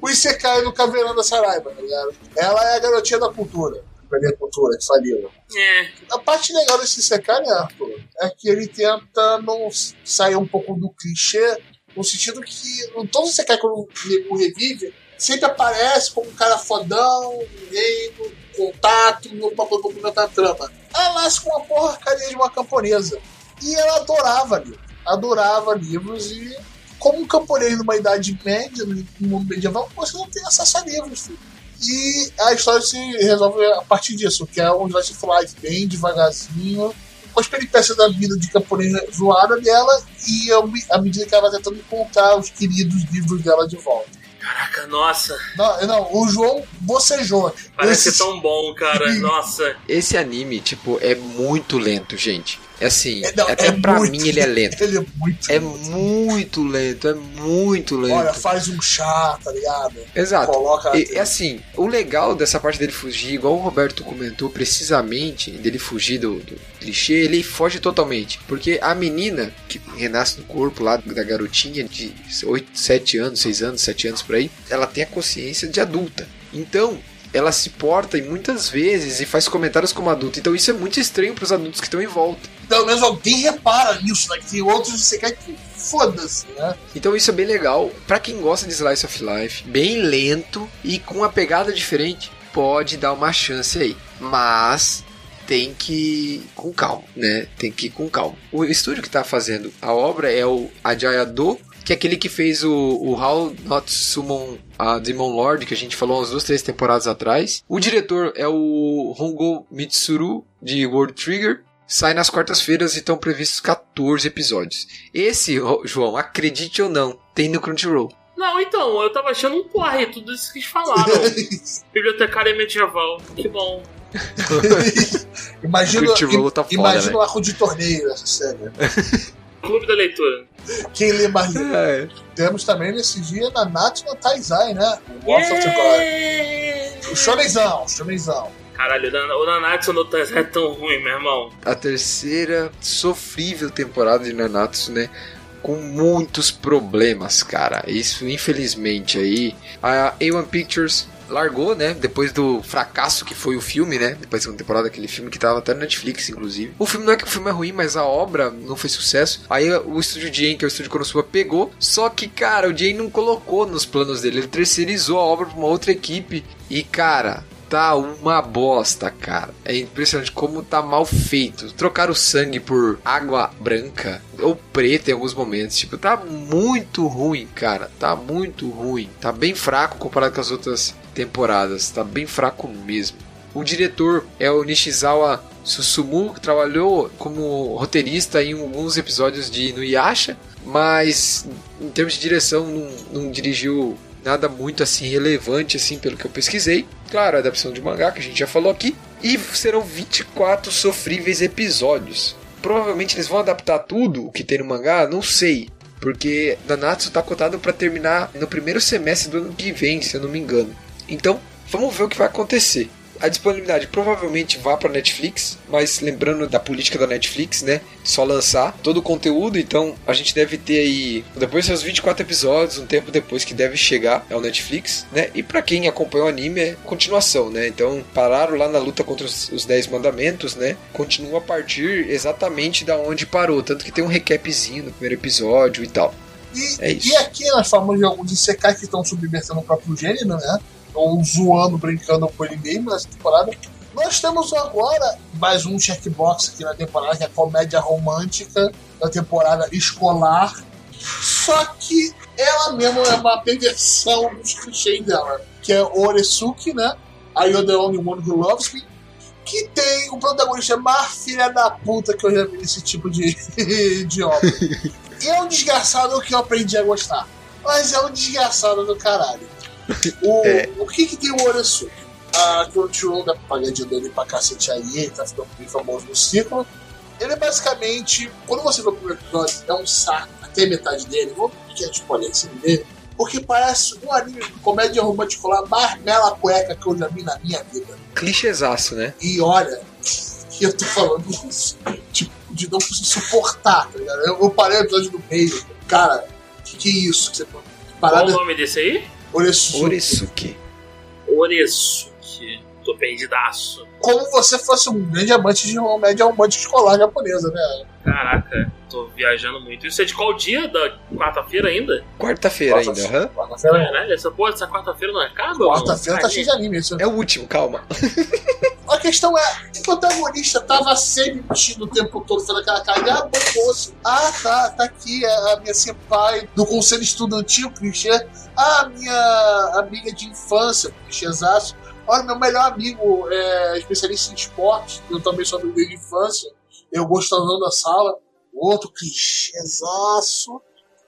o Isekai no Caveirão da Saraiva, tá ligado? Ela é a garotinha da cultura. Da cultura, que faliu. É. A parte legal desse Isekai, né, Arthur? É que ele tenta não sair um pouco do clichê, no sentido que em todos os Isekai, quando o revive, sempre aparece como um cara fodão, reino, contato, alguma coisa pra a trama. Ela nasce com uma porcaria de uma camponesa. E ela adorava livros. Adorava livros e, como um camponês numa idade média, no mundo medieval, você não tem acesso a livros. filho. E a história se resolve a partir disso, que é um slice of life, bem devagarzinho, com as peripécias da vida de camponês zoada dela e à medida que ela vai tentando encontrar os queridos livros dela de volta. Caraca, nossa. Não, não o João bocejou. Parece Esse- tão bom, cara. Nossa. Esse anime, tipo, é muito lento, gente. É assim, É, não, até é pra muito mim ele é lento. <laughs> Ele é muito. É muito lento, é muito lento. Olha, faz um chá, tá ligado? Exato. Coloca. E, é assim, o legal dessa parte dele fugir, igual o Roberto comentou precisamente, dele fugir do, do clichê, ele foge totalmente. Porque a menina que renasce no corpo lá da garotinha de 8, 7 anos, 6 anos, 7 anos por aí, ela tem a consciência de adulta. Então, ela se porta e muitas vezes e faz comentários como adulta. Então isso é muito estranho pros adultos que estão em volta. Pelo menos alguém repara nisso, né? Que tem outros você quer que foda-se, né? Então isso é bem legal. Pra quem gosta de Slice of Life, bem lento e com uma pegada diferente, pode dar uma chance aí. Mas tem que ir com calma, né? Tem que ir com calma. O estúdio que tá fazendo a obra é o Ajaya Do, que é aquele que fez o, o How Not Summon a Demon Lord, que a gente falou umas duas, três temporadas atrás. O diretor é o Hongo Mitsuru, de World Trigger. Sai nas quartas-feiras e estão previstos 14 episódios. Esse, João, acredite ou não, tem no Crunchyroll. Não, então, eu tava achando um porre, tudo isso que eles falaram. <laughs> Bibliotecária medieval. Que bom. <laughs> imagina Crunchyroll tá foda, imagina velho. o arco de torneio dessa série. né? <laughs> Clube da leitura. Quem lê mais. É. Temos também nesse dia Nanatsu no Taizai, né? O War of the God. Yeah! O shonenzão, o shonenzão. Caralho, o Nan- o Nanatsu no é tão ruim, meu irmão. A terceira sofrível temporada de Nanatsu, né? Com muitos problemas, cara. Isso, infelizmente, aí. A A1 Pictures largou, né? Depois do fracasso que foi o filme, né? Depois da segunda temporada, aquele filme que tava até no Netflix, inclusive. O filme não é que o filme é ruim, mas a obra não foi sucesso. Aí o estúdio Jane, que é o estúdio Konosuba, pegou. Só que, cara, o Jane não colocou nos planos dele. Ele terceirizou a obra pra uma outra equipe. E, cara, tá uma bosta, cara. É impressionante como tá mal feito. Trocar o sangue por água branca ou preta em alguns momentos. Tipo, tá muito ruim, cara. Tá muito ruim. Tá bem fraco comparado com as outras temporadas. Tá bem fraco mesmo. O diretor é o Nishizawa Susumu, que trabalhou como roteirista em alguns episódios de Inuyasha, mas em termos de direção não, não dirigiu nada muito assim relevante assim pelo que eu pesquisei. Claro, a adaptação de mangá que a gente já falou aqui e serão 24 sofríveis episódios. Provavelmente eles vão adaptar tudo o que tem no mangá, não sei. Porque Nanatsu tá cotado para terminar no primeiro semestre do ano que vem, se eu não me engano. Então, vamos ver o que vai acontecer a disponibilidade provavelmente vá para Netflix, mas lembrando da política da Netflix, né? Só lançar todo o conteúdo, então a gente deve ter aí depois dos 24 episódios, um tempo depois que deve chegar ao Netflix, né? E para quem acompanha o anime é continuação, né? Então pararam lá na luta contra os, os 10 mandamentos, né? Continua a partir exatamente da onde parou, tanto que tem um recapzinho no primeiro episódio e tal. E, é e aqui nós falamos de alguns Isekai que estão subvertendo o próprio gênero, né? Ou zoando, brincando com ele mesmo nessa temporada. Nós temos agora mais um checkbox aqui na temporada, que é a comédia romântica da temporada escolar. Só que ela mesma é uma perversão dos clichês dela, que é Oresuki, né? A You're the Only One Who Loves Me, que tem o protagonista mais filha da puta que eu já vi nesse tipo de, <laughs> de obra. E é um desgraçado que eu aprendi a gostar. Mas é um desgraçado do caralho. O, é. o que que tem o Oresu? A Crunchyroll dá pagadinha dele pra cacete aí, ele tá ficando bem famoso no ciclo. Ele é basicamente, quando você vê o primeiro episódio, é um saco até metade dele, vou pedir a spoiler assim dele, porque parece um anime de comédia romântica lá mais mela cueca que eu já vi na minha vida. Clichêzaço, né? E olha, que eu tô falando isso, tipo, de não conseguir suportar, tá ligado? Eu, eu parei o episódio no meio, cara, que que é isso? Que você, parada... Qual o nome desse aí? Oresuke. Oresuke. Oresuke. Tô perdidaço. Como você fosse um grande amante de uma média romântica escolar japonesa, né? Caraca, tô viajando muito. Isso é de qual dia? Da quarta-feira ainda? Quarta-feira ainda, aham. Quarta-feira ainda. Caralho, essa porra dessa quarta-feira não acaba? Quarta-feira tá cheio de anime isso. É o último, calma. A questão é, o protagonista tava sempre mentindo o tempo todo, falando aquela cara, ah, bom moço. Ah, tá, tá aqui a minha senpai do conselho estudantil, clichê. Ah, minha amiga de infância, clichêzaço. Olha, meu melhor amigo é especialista em esportes, eu também sou amigo de infância. Eu gostando da sala. Outro clichêzaço.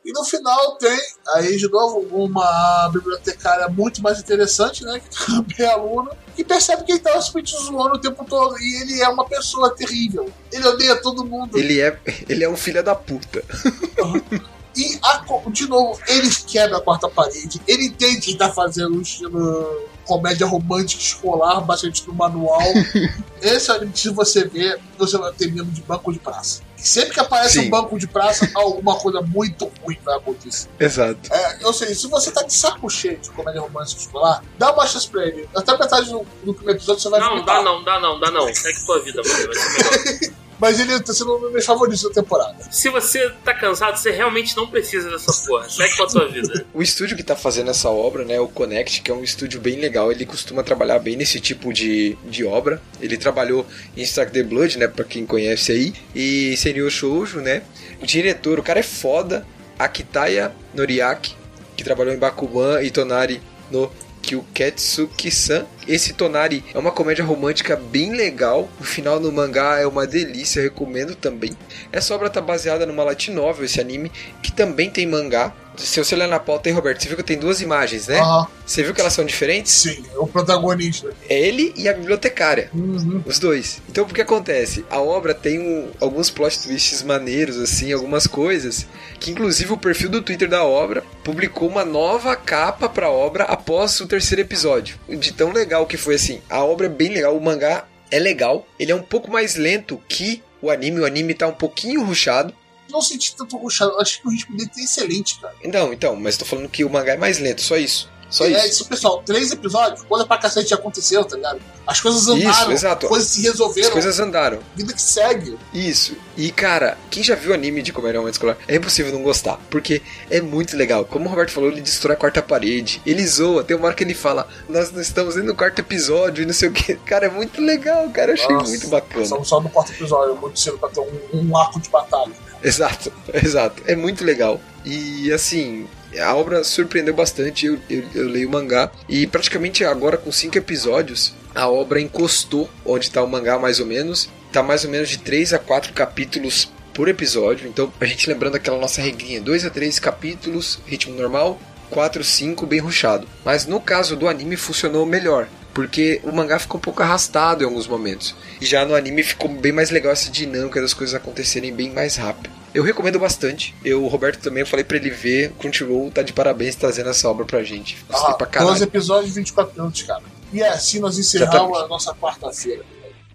E no final tem, aí de novo, uma bibliotecária muito mais interessante, né? <laughs> Que também é aluna, que percebe que ele estava simplesmente zoando o tempo todo. E ele é uma pessoa terrível. Ele odeia todo mundo. Ele é, <laughs> ele é um filho da puta. <laughs> E, a, de novo, ele quebra a quarta parede. Ele entende que está fazendo um estilo comédia romântica escolar, bastante no manual. <laughs> Esse anime, se você ver, você vai ter medo de banco de praça. Sempre que aparece Sim. um banco de praça, alguma coisa muito ruim vai acontecer. Exato. É, eu sei, se você tá de saco cheio de comédia romântica escolar, dá uma chance pra ele. Até metade do, do primeiro episódio você vai Não, vomitar. dá não, dá não, dá não. É que tua vida, vai ser melhor. <laughs> mas ele tá sendo um dos meus favoritos da temporada. Se você tá cansado, você realmente não precisa dessa porra. Segue com a tua vida. <laughs> o estúdio que tá fazendo essa obra, né, o Connect, que é um estúdio bem legal, ele costuma trabalhar bem nesse tipo de, de obra. Ele trabalhou em Strike the Blood, né, pra quem conhece aí, e Senryu Shoujo, né. O diretor, o cara é foda. Akitaya Noriaki, que trabalhou em Bakuman e Tonari no que o Ketsuki-san. Esse Tonari é uma comédia romântica bem legal. O final no mangá é uma delícia, recomendo também. Essa obra está baseada numa light novel, esse anime, que também tem mangá. Se você olhar na pauta aí, Roberto, você viu que tem duas imagens, né? Uhum. Você viu que elas são diferentes? Sim, é o protagonista. É ele e a bibliotecária. Uhum. Os dois. Então, o que acontece? A obra tem um, alguns plot twists maneiros, assim, algumas coisas. Que, inclusive, o perfil do Twitter da obra publicou uma nova capa pra obra após o terceiro episódio. De tão legal que foi, assim. A obra é bem legal, o mangá é legal. Ele é um pouco mais lento que o anime. O anime tá um pouquinho ruchado não senti tanto ruxado. Acho que o ritmo dele tá excelente, cara. Não, então, mas tô falando que o mangá é mais lento, só isso. Só é, isso. pessoal, três episódios, coisa pra cacete aconteceu, tá ligado? As coisas andaram, isso, exato. coisas se resolveram. As coisas andaram. Vida que segue. Isso. E, cara, quem já viu anime de comédia romântica escolar, é impossível não gostar. Porque é muito legal. Como o Roberto falou, ele destrói a quarta parede. Ele zoa. Tem uma hora que ele fala, nós não estamos indo no quarto episódio e não sei o que. Cara, é muito legal, cara. Eu achei Nossa, muito bacana. Estamos só no quarto episódio, muito cedo pra ter um, um arco de batalha. <laughs> Exato, exato. É muito legal. E assim, a obra surpreendeu bastante. Eu, eu, eu, leio o mangá e praticamente agora com cinco episódios a obra encostou onde está o mangá mais ou menos. Tá mais ou menos de 3 a 4 capítulos por episódio. Então a gente lembrando aquela nossa regrinha: 2 a 3 capítulos, ritmo normal, 4, 5 bem ruchado. Mas no caso do anime funcionou melhor. Porque o mangá ficou um pouco arrastado em alguns momentos. E já no anime ficou bem mais legal essa dinâmica das coisas acontecerem bem mais rápido. Eu recomendo bastante. Eu, o Roberto também, eu falei pra ele ver. Crunchyroll tá de parabéns trazendo essa obra pra gente. Gostei Ah, pra caralho. 12 episódios, 24 minutos, cara. E assim nós encerramos Exatamente. a nossa quarta-feira.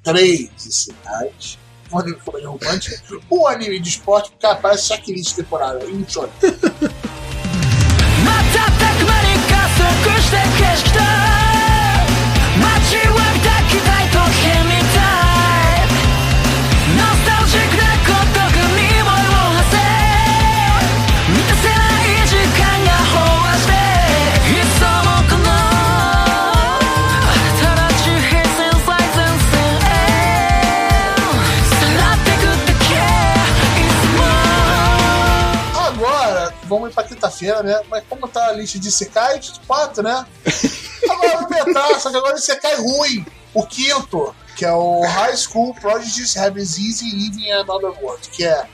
Três sinais. Um anime de comédia romântica. Um anime de esporte, cara, parece checklist de temporada. E quinta-feira, né? Mas como tá a lista de Sekai, quatro, né? Agora vamos entrar, só que agora esse Sekai ruim. O quinto, que é o High School Prodigies Have Easy Living in Another World, que é.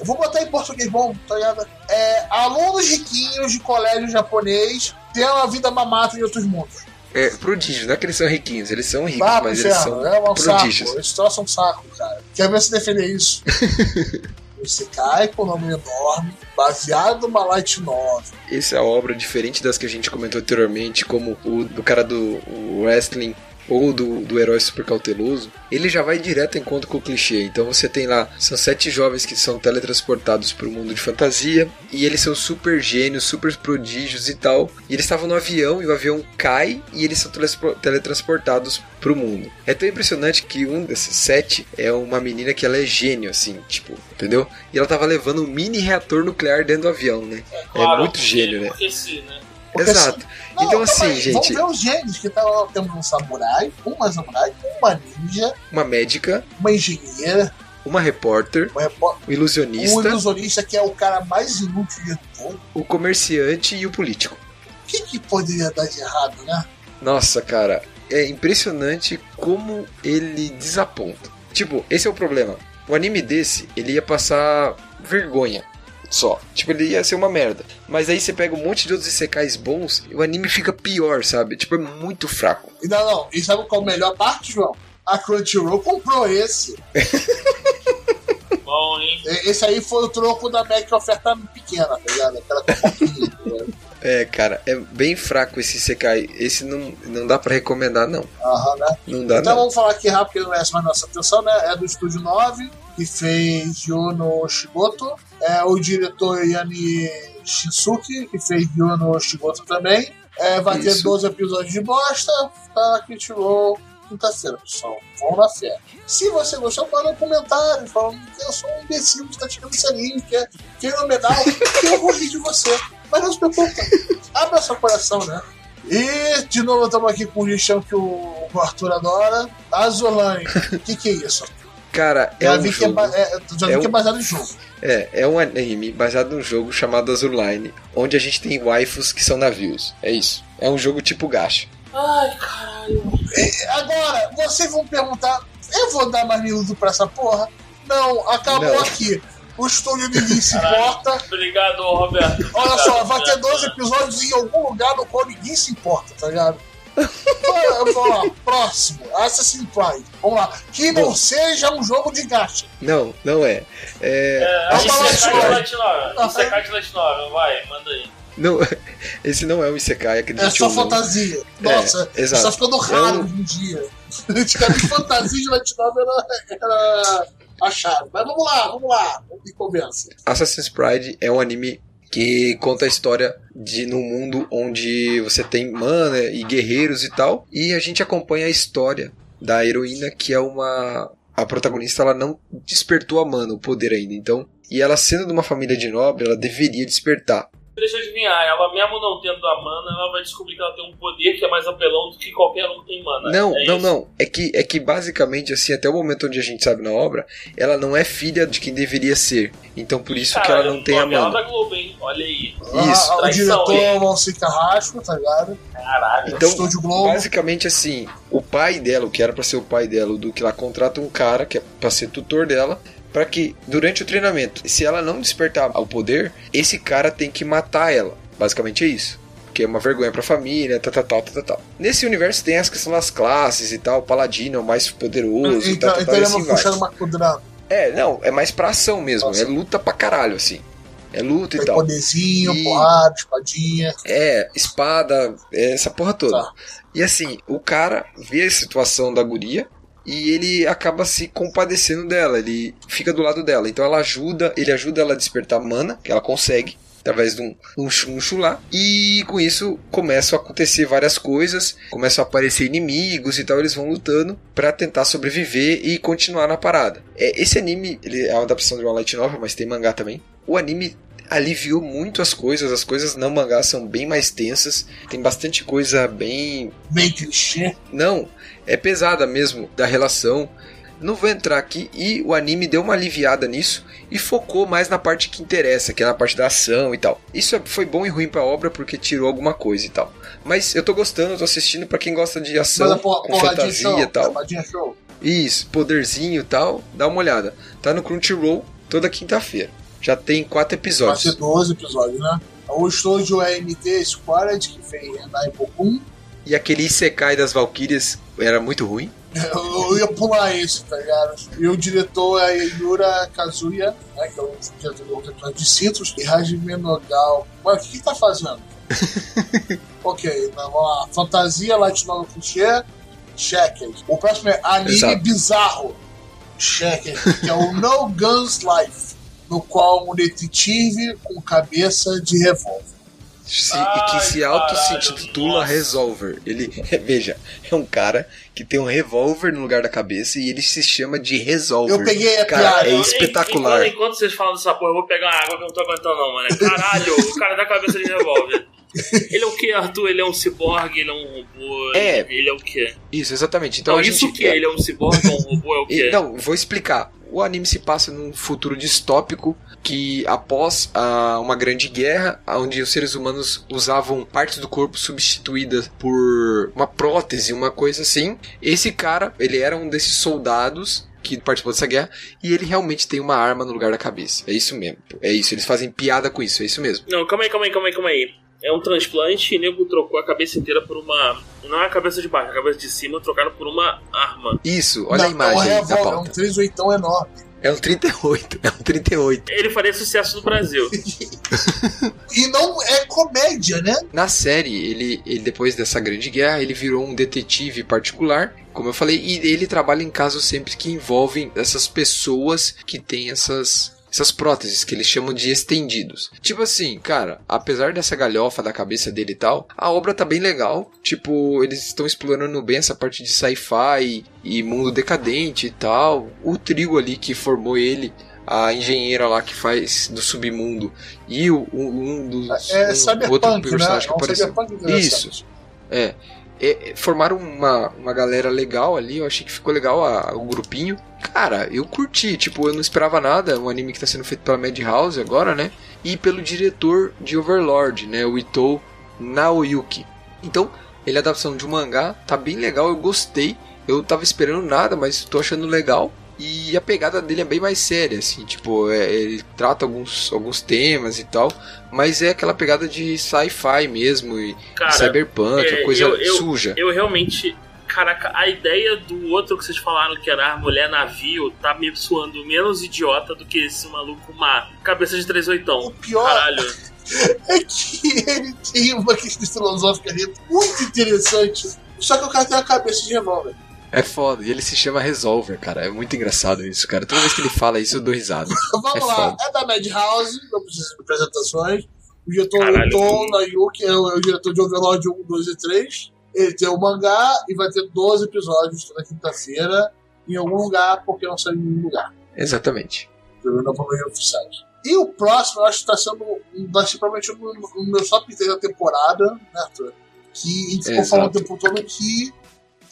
Eu vou botar em português bom, tá ligado? É alunos riquinhos de colégio japonês tendo uma vida mamata em outros mundos. É prodígio, não é que eles são riquinhos, eles são ricos, mas eles inferno, são é um prodígios. saco. Esse troço é um saco, cara. Quer ver se defender isso? <laughs> Você cai com nome enorme, baseado numa light novel. Essa é a obra diferente das que a gente comentou anteriormente, como o do cara do wrestling ou do, do herói super cauteloso, ele já vai direto em conta com o clichê. Então você tem lá, são sete jovens que são teletransportados para o mundo de fantasia, e eles são super gênios, super prodígios e tal. E eles estavam no avião, e o avião cai, e eles são teletransportados para o mundo. É tão impressionante que um desses sete é uma menina que ela é gênio, assim, tipo, entendeu? E ela tava levando um mini reator nuclear dentro do avião, né? Claro, é muito porque- gênio, né? Porque sim, né? Porque Exato. Não, então, assim, aí, gente, Vamos ver os gênios que tá, temos um samurai, uma samurai, uma ninja, uma médica, uma engenheira, uma repórter, uma repó- um ilusionista, um ilusionista que é o cara mais inútil de todo. o comerciante e o político. O que, que poderia dar de errado, né? Nossa, cara, é impressionante como ele desaponta. Tipo, esse é o problema. O anime desse, ele ia passar vergonha. Só. Tipo, ele ia ser uma merda. Mas aí você pega um monte de outros isekais bons e o anime fica pior, sabe? Tipo, é muito fraco. E não, não. E sabe qual é a melhor parte, João? A Crunchyroll comprou esse. <laughs> Bom, hein? Esse aí foi o troco da Mac oferta pequena, tá ligado? Aquela tá? <laughs> É, cara, é bem fraco esse isekai. Esse não, não dá pra recomendar, não. Aham, né? Não dá, Então não. vamos falar aqui rápido, porque não merece mais nossa atenção, né? É do Estúdio 9, que fez Yono Shigoto. É o diretor Yami Shinsuke, que fez Yono Shigoto também. É, vai ter Isso. 12 episódios de bosta. Tá na Crunchyroll quinta-feira, pessoal. Vão na fé. Se você gostou, manda um comentário falando que eu sou um imbecil que está tirando esse anime, que é fenomenal, que eu vou rir de você. Mas não se preocupe, abra seu coração, né? E de novo estamos aqui com o lixão que o Arthur adora. Azulane. O que, que é isso? Cara, é já um vi, que é, jogo... é, já vi é que é um- baseado em jogo. É, é um anime baseado num jogo chamado Azurline, onde a gente tem waifus que são navios. É isso. É um jogo tipo gacha. Ai, caralho. Agora, vocês vão perguntar: eu vou dar mais minuto pra essa porra? Não, acabou Não. aqui. O estúdio ninguém se importa. Obrigado, Roberto. Olha Obrigado, só, vai ter. 12 episódios em algum lugar no qual ninguém se importa, tá ligado? Vamos lá, próximo. Assassin's Creed. Vamos lá. Que não Bom. seja um jogo de gacha. Não, não é. É. É, É é uma um Isekai de light Light Novel. Isekai de Light Novel, vai, manda aí. Não, <laughs> esse não é um Isekai, acredite É só ou não. fantasia. Nossa, É, exato. está ficando raro É um- hoje em dia. <laughs> Antigamente fantasia de Light Novel era, era achado. Mas vamos lá, vamos lá. Me convença. Assassin's Creed é um anime que conta a história de num mundo onde você tem mana e guerreiros e tal, e a gente acompanha a história da heroína que é uma a protagonista ela não despertou a mana, o poder ainda. Então, e ela sendo de uma família de nobre, ela deveria despertar. Deixa eu adivinhar, ela mesmo não tendo a mana, ela vai descobrir que ela tem um poder que é mais apelão do que qualquer um que tem mana. Não, é não, isso? não. É que, é que basicamente, assim, até o momento onde a gente sabe na obra, ela não é filha de quem deveria ser. Então por isso que ela não tem a mana. da Globo, hein? Olha aí. Isso. Ah, o diretor é o Alci Carrasco, tá ligado? Caralho. Então, Estúdio Globo. basicamente assim, o pai dela, o que era pra ser o pai dela, o Duque lá contrata um cara que é pra ser tutor dela, pra que durante o treinamento, se ela não despertar ao poder, esse cara tem que matar ela. Basicamente é isso. Porque é uma vergonha pra família, tal, tal, tal, tal, tal. Nesse universo tem as questões das classes e tal, o paladino é o mais poderoso e Então, tal, tal, então tal, e ele é assim uma vai. uma cudrada. É, não, é mais pra ação mesmo. Nossa. É luta pra caralho, assim. É luta e Tem tal. poderzinho, E- porrada, espadinha. É, espada, é essa porra toda. Tá. E assim, o cara vê a situação da guria e ele acaba se compadecendo dela, ele fica do lado dela. Então ela ajuda, ele ajuda ela a despertar mana, que ela consegue. Através de um, um chuncho lá. E com isso começam a acontecer várias coisas. Começam a aparecer inimigos e tal. Eles vão lutando pra tentar sobreviver e continuar na parada. É, esse anime ele é uma adaptação de uma light novel, mas tem mangá também. O anime aliviou muito as coisas. As coisas no mangá são bem mais tensas. Tem bastante coisa bem. Bem clichê. Não, é pesada mesmo da relação. Não vou entrar aqui e o anime deu uma aliviada nisso e focou mais na parte que interessa, que é na parte da ação e tal. Isso é- foi bom e ruim pra obra porque tirou alguma coisa e tal. Mas eu tô gostando, eu tô assistindo pra quem gosta de ação, Mas porra, com fantasia e tal. Show. Isso, poderzinho e tal, dá uma olhada. Tá no Crunchyroll toda quinta-feira. Já tem quatro Vai ser episódios. 12 episódios, né? O estúdio é MT Squared, que fez Hentai Pokun. E aquele Isekai das Valkyrias era muito ruim. Eu, ia pular esse, tá ligado? E o diretor é Yura Kazuya, né? Que é o diretor de Citrus. E Hajime Nogal. Mas o que que tá fazendo? <laughs> ok, vamos lá. Fantasia, Light Novel Clichê, Checker. O próximo é Anime Exato. Bizarro, Checker, que é o No Guns Life, no qual um detetive com cabeça de revólver. Se- e Ai, que se auto se caralho, intitula nossa. Resolver. Ele, <laughs> veja, é um cara que tem um revólver no lugar da cabeça e ele se chama de Resolver. Eu peguei a Cara, piada. é Eu- espetacular. Enquanto, enquanto vocês falam dessa porra, eu vou pegar uma água que eu não tô aguentando, não, mano. Caralho, o cara da cabeça de revólver. <laughs> Ele é o que, Arthur? Ele é um ciborgue, ele é um robô? É. Ele é o quê? Isso, exatamente. Então Não, a isso gente o quê? Ele é um ciborgue ou um robô? É o E- quê? Não, vou explicar. O anime se passa num futuro distópico que após ah, uma grande guerra, onde os seres humanos usavam partes do corpo substituídas por uma prótese, uma coisa assim. Esse cara, ele era um desses soldados que participou dessa guerra e ele realmente tem uma arma no lugar da cabeça. É isso mesmo. É isso, eles fazem piada com isso, é isso mesmo. Não, calma aí, calma aí, calma aí, calma aí. É um transplante e o nego trocou a cabeça inteira por uma. Não é a cabeça de baixo, a cabeça de cima trocaram por uma arma. Isso, olha a Não, imagem é um da revólver, é um pauta. 38 enorme. É um 38, é um 38. Ele faria sucesso no Brasil. E não é comédia, né? Na série, ele, ele depois dessa grande guerra, ele virou um detetive particular, como eu falei, e ele trabalha em casos sempre que envolvem essas pessoas que têm essas essas próteses que eles chamam de estendidos. Tipo assim, cara, apesar dessa galhofa da cabeça dele e tal, a obra tá bem legal. Tipo, eles estão explorando bem essa parte de sci-fi e mundo decadente e tal. O trio ali que formou ele a engenheira lá que faz do submundo e o, um dos É um cyberpunk, outro né? personagem É um que apareceu. cyberpunk interessante. Isso. É. É, é, formaram uma, uma galera legal ali, eu achei que ficou legal a- o grupinho. Cara, eu curti, tipo, eu não esperava nada, um anime que tá sendo feito pela Madhouse agora, né? E pelo diretor de Overlord, né? O Itou Naoyuki. Então, ele é adaptação de um mangá, tá bem legal, eu gostei. Eu tava esperando nada, mas tô achando legal. E a pegada dele é bem mais séria, assim, tipo, é- ele trata alguns, alguns temas e tal, mas é aquela pegada de sci-fi mesmo, e Cara, cyberpunk, é, coisa eu- eu- suja. eu realmente. Caraca, a ideia do outro que vocês falaram que era a mulher navio tá me soando menos idiota do que esse maluco com uma cabeça de 38. O pior Caralho. <laughs> é que ele tem uma questão filosófica muito interessante. Só que o cara tem uma cabeça de revólver. É foda, e ele se chama Resolver, cara, é muito engraçado isso, cara. Toda vez que ele fala isso, eu dou risada. <laughs> Vamos É lá, foda. é da Madhouse, não precisa de apresentações. O diretor Caralho, Tom que- Nayuki é o, é o diretor de Overlord 1, 2 e 3. Ele tem o mangá e vai ter 12 episódios toda quinta-feira em algum lugar, porque não saiu em nenhum lugar. Exatamente. Pelo menos não oficiais. E o próximo, eu acho que está sendo, vai ser provavelmente um dos top 3 da temporada, né, Arthur? Que a gente ficou Exato. falando o tempo todo que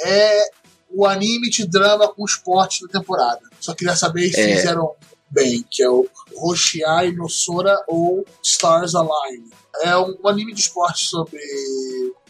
é o anime de drama com esporte da temporada. Só queria saber se É. fizeram bem, que é o Hoshiai no Sora ou Stars Align. É um, um anime de esporte sobre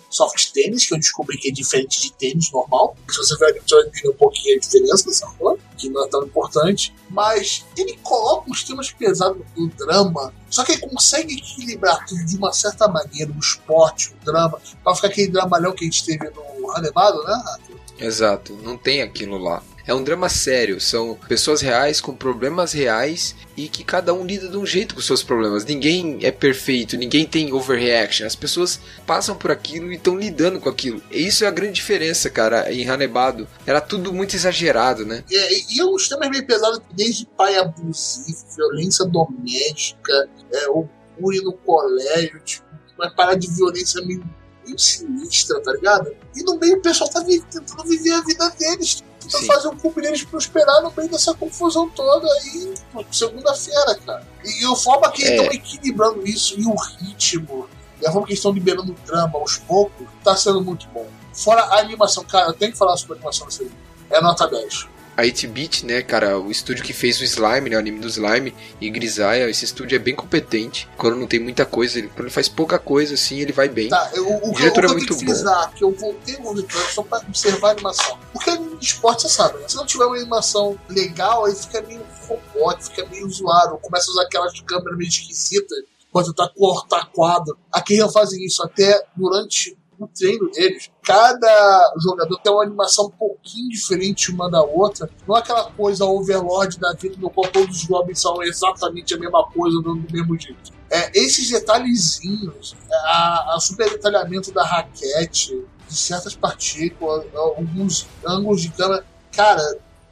soft tênis, que eu descobri que é diferente de tênis normal. Se você ver, você vai entender um pouquinho a diferença dessa coisa, que não é tão importante. Mas ele coloca uns temas pesados do drama, só que ele consegue equilibrar tudo de uma certa maneira, o esporte, o drama, pra ficar aquele dramalhão que a gente teve no Hanebado, né? Arthur? Exato, não tem aquilo lá. É um drama sério, são pessoas reais com problemas reais e que cada um lida de um jeito com seus problemas. Ninguém é perfeito, ninguém tem overreaction. As pessoas passam por aquilo e estão lidando com aquilo. E isso é a grande diferença, cara, em Hanebado. Era tudo muito exagerado, né? É, e é uns temas meio pesados, desde pai abusivo, violência doméstica, é, o bullying no colégio, tipo, uma parada de violência meio, meio sinistra, tá ligado? E no meio o pessoal tá vi- tentando viver a vida deles. Tentando Sim. fazer um clube deles prosperar no meio dessa confusão toda aí, segunda-feira, cara. E, e a forma que eles É. estão equilibrando isso e o ritmo, e a forma que eles estão liberando o drama aos poucos, tá sendo muito bom. Fora a animação, cara, eu tenho que falar sobre a animação desse anime. É nota 10. A 8-Bit, né, cara, o estúdio que fez o Slime, né, o anime do Slime e Grisaia, esse estúdio é bem competente. Quando não tem muita coisa, ele, quando ele faz pouca coisa, assim, ele vai bem. Tá, eu, o, eu- o diretor que é eu muito tenho que bom. frisar, que eu voltei no episódio só pra observar a animação. Porque esporte, você sabe, né? Se não tiver uma animação legal, aí fica meio robótico, fica meio zoado. Começa a usar aquelas câmeras meio esquisitas, pode tentar cortar quadro. Aqui não fazem isso até durante o treino deles. Cada jogador tem uma animação um pouquinho diferente uma da outra. Não é aquela coisa overlord da vida no qual todos os goblins são exatamente a mesma coisa, do mesmo jeito. É, esses detalhezinhos, a, a super detalhamento da raquete, de certas partículas, alguns ângulos de câmera. Cara,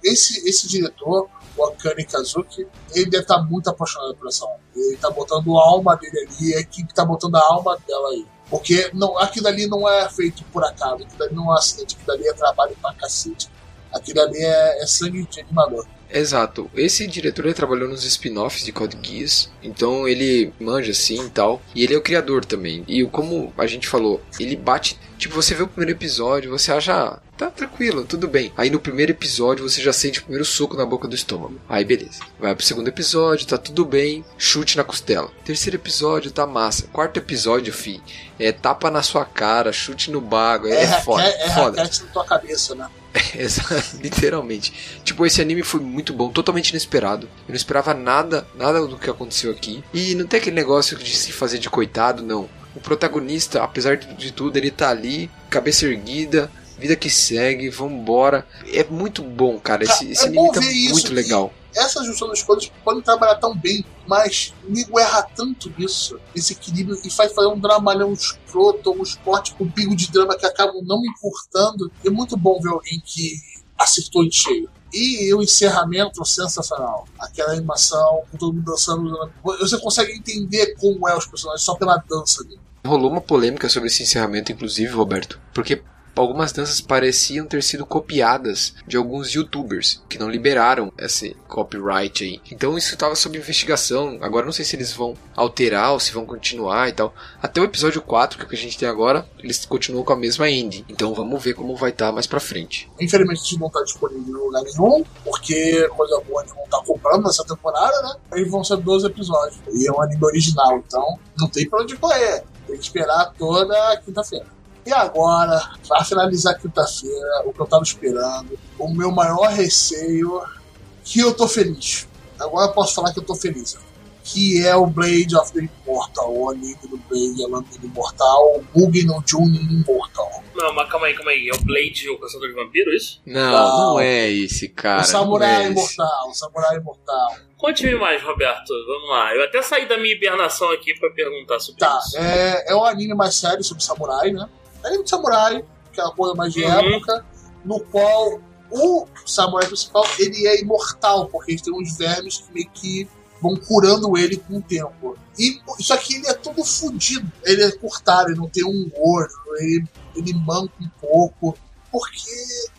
esse, esse diretor, o Akane Kazuki, ele deve estar muito apaixonado por essa obra. Ele tá botando a alma dele ali, a equipe tá botando a alma dela aí. Porque não, aquilo ali não é feito por acaso, aquilo ali não é um acidente, aquilo ali é trabalho pra cacete. Aquilo ali é, é sangue de animador. Exato. Esse diretor ele trabalhou nos spin-offs de Code Geass, então ele manja assim e tal. E ele é o criador também. E como a gente falou, ele bate. Tipo, você vê o primeiro episódio, você acha, tá tranquilo, tudo bem. Aí no primeiro episódio você já sente o primeiro soco na boca do estômago. Aí beleza. Vai pro segundo episódio, tá tudo bem, chute na costela. Terceiro episódio, tá massa. Quarto episódio, fi, é tapa na sua cara, chute no bago, é, É, foda. raquete, é foda. raquete na tua cabeça, né? <laughs> Literalmente. Tipo, esse anime foi muito bom, totalmente inesperado. Eu não esperava nada, nada do que aconteceu aqui. E não tem aquele negócio de se fazer de coitado, não. O protagonista, apesar de tudo, ele tá ali, cabeça erguida, vida que segue, vambora. É muito bom, cara. Esse, esse é anime tá muito legal. essa junção das coisas podem trabalhar tão bem, mas o nego erra tanto nisso, esse equilíbrio, e faz fazer um dramalhão escroto, um esporte com pingo de drama que acabam não me encurtando. É muito bom ver alguém que acertou em cheio. E o encerramento sensacional. Aquela animação, com todo mundo dançando. Você consegue entender como é os personagens só pela dança dele. Rolou uma polêmica sobre esse encerramento, inclusive, Roberto, porque algumas danças pareciam ter sido copiadas de alguns youtubers que não liberaram esse copyright aí. Então isso estava sob investigação. Agora não sei se eles vão alterar ou se vão continuar e tal. Até o episódio 4, que é o que a gente tem agora, eles continuam com a mesma ending. Então vamos ver como vai estar mais pra frente. Infelizmente isso não está disponível em lugar nenhum, porque coisa boa a gente não tá comprando nessa temporada, né? Aí vão ser 12 episódios. E é um anime original, então não tem pra onde correr. Tem que esperar toda quinta-feira. E agora, pra finalizar a quinta-feira, o que eu tava esperando, o meu maior receio, que eu tô feliz. Agora eu posso falar que eu tô feliz. Que é o Blade of the Immortal, o anime do Blade, a lâmina imortal, o Mugen no Junin Immortal. Não, mas calma aí, calma aí. É o Blade, o caçador de vampiro, isso? Não, Não. não é esse, cara. o Samurai é. Imortal, o Samurai Imortal. Conte-me mais, Roberto. Vamos lá. Eu até saí da minha hibernação aqui pra perguntar sobre Tá, isso. é, é um anime mais sério sobre samurai, né? É anime de samurai, aquela coisa mais de Uhum. época, no qual o samurai principal ele é imortal, porque ele tem uns vermes que meio que vão curando ele com o tempo. E isso aqui ele é todo fudido. Ele é curtado, ele não tem um olho, ele, ele manca um pouco. Porque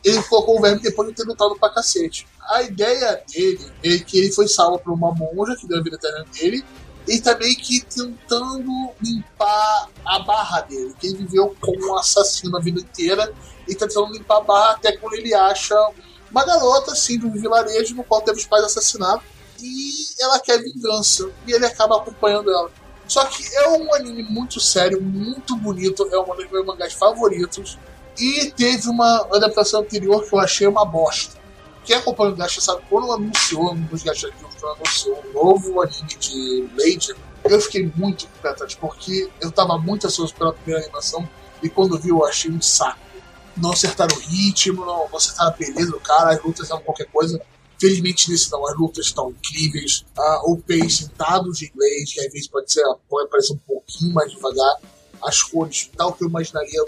ele colocou o verme depois de ter lutado pra cacete. A ideia dele é que ele foi salvo por uma monja que deu a vida eterna dele e também que tentando limpar a barra dele, que ele viveu como um assassino a vida inteira e tá tentando limpar a barra até quando ele acha uma garota assim de um vilarejo no qual teve os pais assassinados. E ela quer vingança. E ele acaba acompanhando ela. Só que é um anime muito sério, muito bonito, é um dos meus mangás favoritos. E teve uma adaptação anterior que eu achei uma bosta. Quem acompanha o Gacha sabe quando anunciou, dos Gacha News, quando anunciou um novo anime de Blade, eu fiquei muito com porque eu tava muito ansioso pela primeira animação e quando vi eu achei um saco. não acertaram o ritmo, não, não acertaram a beleza do cara, as lutas eram qualquer coisa. Felizmente nesse não, as lutas estão incríveis. Ah, o pace tá do de inglês, que às vezes pode, ser, pode parecer um pouquinho mais devagar. As cores, tal que eu imaginaria,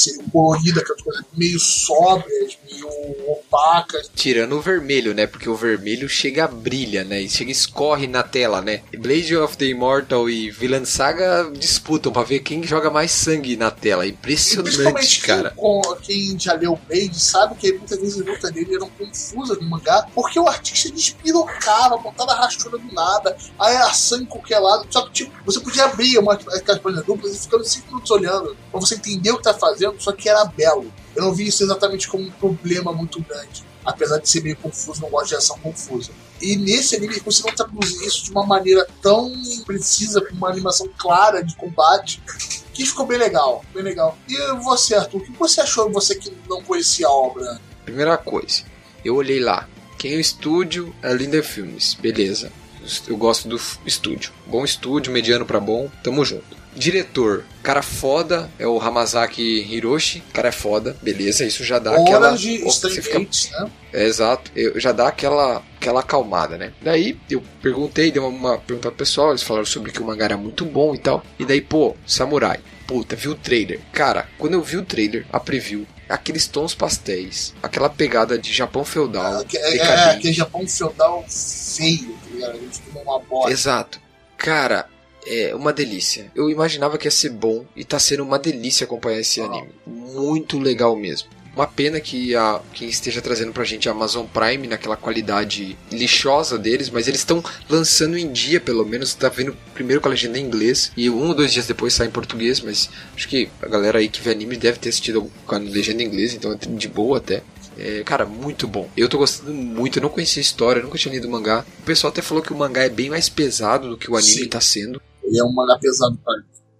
seriam coloridas, aquelas coisas meio sóbrias, meio opacas. Tirando o vermelho, né? Porque o vermelho chega a brilha, né? E chega e escorre na tela, né? Blade of the Immortal e Villain Saga disputam pra ver quem joga mais sangue na tela. E Impressionante, cara. quem, quem já leu Blade sabe que muitas vezes as lutas dele eram confusas no mangá, porque o artista despirocava, botava a rachura do nada, aí a sangue qualquer lado. Só que, tipo, você podia abrir uma, aquelas páginas duplas e ficando 5 minutos olhando, pra você entender o que tá fazendo, só que era belo. Eu não vi isso exatamente como um problema muito grande. Apesar de ser meio confuso, não gosto de ação confusa. E nesse anime eles conseguiram traduzir isso de uma maneira tão precisa, com uma animação clara de combate, que ficou bem legal. Bem legal. E você, Arthur, o que você achou, você que não conhecia a obra? Primeira coisa, eu olhei lá. Quem é o estúdio? É Linder Filmes. Beleza. Eu gosto do estúdio. Bom estúdio, mediano para bom. Tamo junto. Diretor, cara foda, é o Hamazaki Hiroshi, cara é foda, beleza, isso já dá aquela. de você fica- Gates, né? É, exato, eu, já dá aquela, aquela acalmada, né? Daí eu perguntei, dei uma, uma pergunta pro pessoal, eles falaram sobre que o mangá era muito bom e tal. E daí, pô, Samurai, puta, vi o trailer. Cara, quando eu vi o trailer, a preview, aqueles tons pastéis, aquela pegada de Japão feudal, É, é, é, aquele Japão feudal feio, tá ligado? A gente tomou uma bosta. Exato. Cara, é uma delícia. Eu imaginava que ia ser bom e tá sendo uma delícia acompanhar esse anime. Muito legal mesmo. Uma pena que a, quem esteja trazendo pra gente a Amazon Prime naquela qualidade lixosa deles, mas eles estão lançando em dia, pelo menos. Tá vendo primeiro com a legenda em inglês e um ou dois dias depois sai em português. Mas acho que a galera aí que vê anime deve ter assistido com a legenda em inglês, então é de boa até. É, cara, muito bom. Eu tô gostando muito. Eu não conhecia a história, nunca tinha lido o mangá. O pessoal até falou que o mangá é bem mais pesado do que o anime Sim. tá sendo. Ele é um mangá pesado pra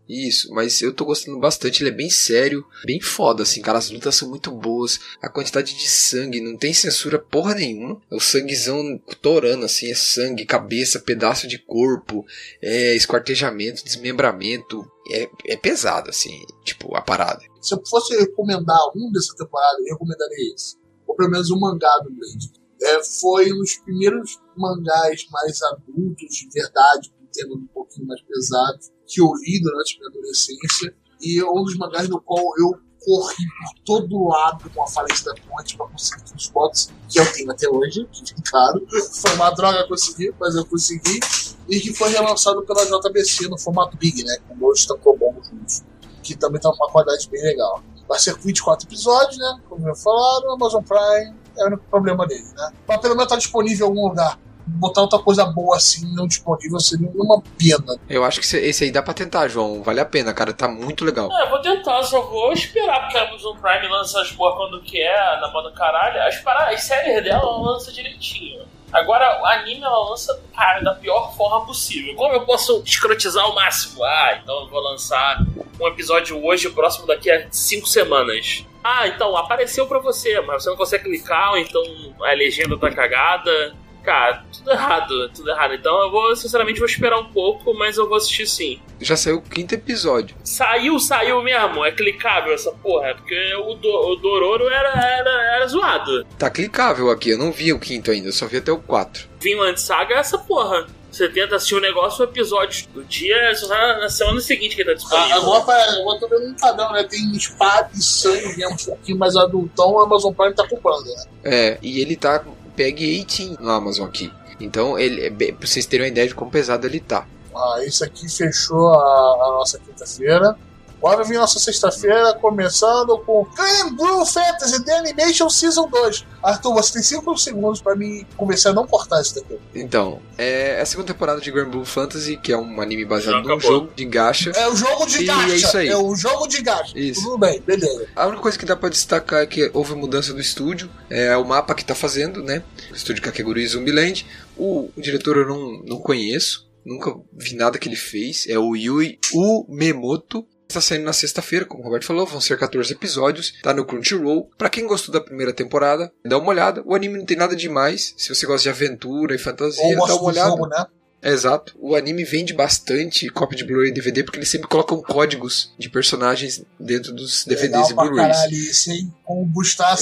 Isso, mas eu tô gostando bastante. Ele é bem sério, bem foda, assim, cara. As lutas são muito boas. A quantidade de sangue, não tem censura porra nenhuma. É o sanguezão torando, assim, é sangue, cabeça, pedaço de corpo, é esquartejamento, desmembramento. É, é pesado, assim, tipo, a parada. Se eu fosse recomendar um dessa temporada, eu recomendaria esse. Ou pelo menos um mangá do Blade. É, foi um dos primeiros mangás mais adultos, de verdade, temas um pouquinho mais pesados, que eu li durante minha adolescência. E é um dos mangás no qual eu corri por todo lado com a falência da ponte para conseguir os bots, que eu tenho até hoje, que claro. Foi uma droga conseguir, mas eu consegui. E que foi relançado pela JBC no formato Big, né? Com dois tancobons juntos que também tá uma qualidade bem legal. Vai ser com 24 episódios, né? Como já falaram, Amazon Prime é o único problema dele, né? Mas pelo menos tá disponível em algum lugar. Botar outra coisa boa assim, não disponível, seria uma pena. Eu acho que esse- esse aí dá pra tentar, João. Vale a pena, cara. Tá muito legal. É, eu vou tentar, só vou esperar, porque a Amazon Prime lança as boas quando quer, na mão do caralho. As, paradas, as séries dela ela lança direitinho. Agora, o anime ela lança, cara, da pior forma possível. Como eu posso escrotizar ao máximo? Ah, então eu vou lançar um episódio hoje, o próximo daqui a cinco semanas. Ah, então apareceu pra você, mas você não consegue clicar, ou então a legenda tá cagada. Cara, tudo errado, tudo errado. Então eu vou, sinceramente, vou esperar um pouco, mas eu vou assistir sim. Já saiu o quinto episódio. Saiu, saiu mesmo. É clicável essa porra. Porque o, do, o Dororo era, era, era zoado. Tá clicável aqui. Eu não vi o quinto ainda. Eu só vi até o quatro. Vinland Saga é essa porra. Você tenta assistir o negócio, o episódio do dia, só tá na semana seguinte que tá Ah, disponível. agora, pra- agora tô vendo um padrão, né? Tem espada e sangue mesmo, um pouquinho mais adultão, o Amazon Prime tá comprando, né? É, e ele tá PEG 18 no Amazon aqui. Então, ele, é bem- pra vocês terem uma ideia de quão pesado ele tá. Ah, isso aqui fechou a, a nossa quinta-feira. Agora vem nossa sexta-feira, começando com Grand Blue Fantasy The Animation Season 2. Arthur, você tem 5 segundos pra me convencer a não cortar isso daqui. Então, é a segunda temporada de Grand Blue Fantasy, que é um anime baseado num jogo de gacha. É o jogo de E gacha. é isso aí. É o jogo de gacha. Isso. Tudo bem, beleza. A única coisa que dá pra destacar é que houve mudança do estúdio, é o mapa que tá fazendo, né? O estúdio Kakegurui Zumbiland. O, o diretor eu não, não conheço, nunca vi nada que ele fez. É o Yui Umemoto. Está saindo na sexta-feira, como o Roberto falou, vão ser 14 episódios, tá no Crunchyroll. Pra quem gostou da primeira temporada, dá uma olhada. O anime não tem nada demais. Se você gosta de aventura e fantasia, dá uma olhada. jogo, né? É exato. O anime vende bastante cópia de Blu-ray e DVD porque eles sempre colocam códigos de personagens dentro dos DVDs Legal e Blu-rays. caralho isso, hein?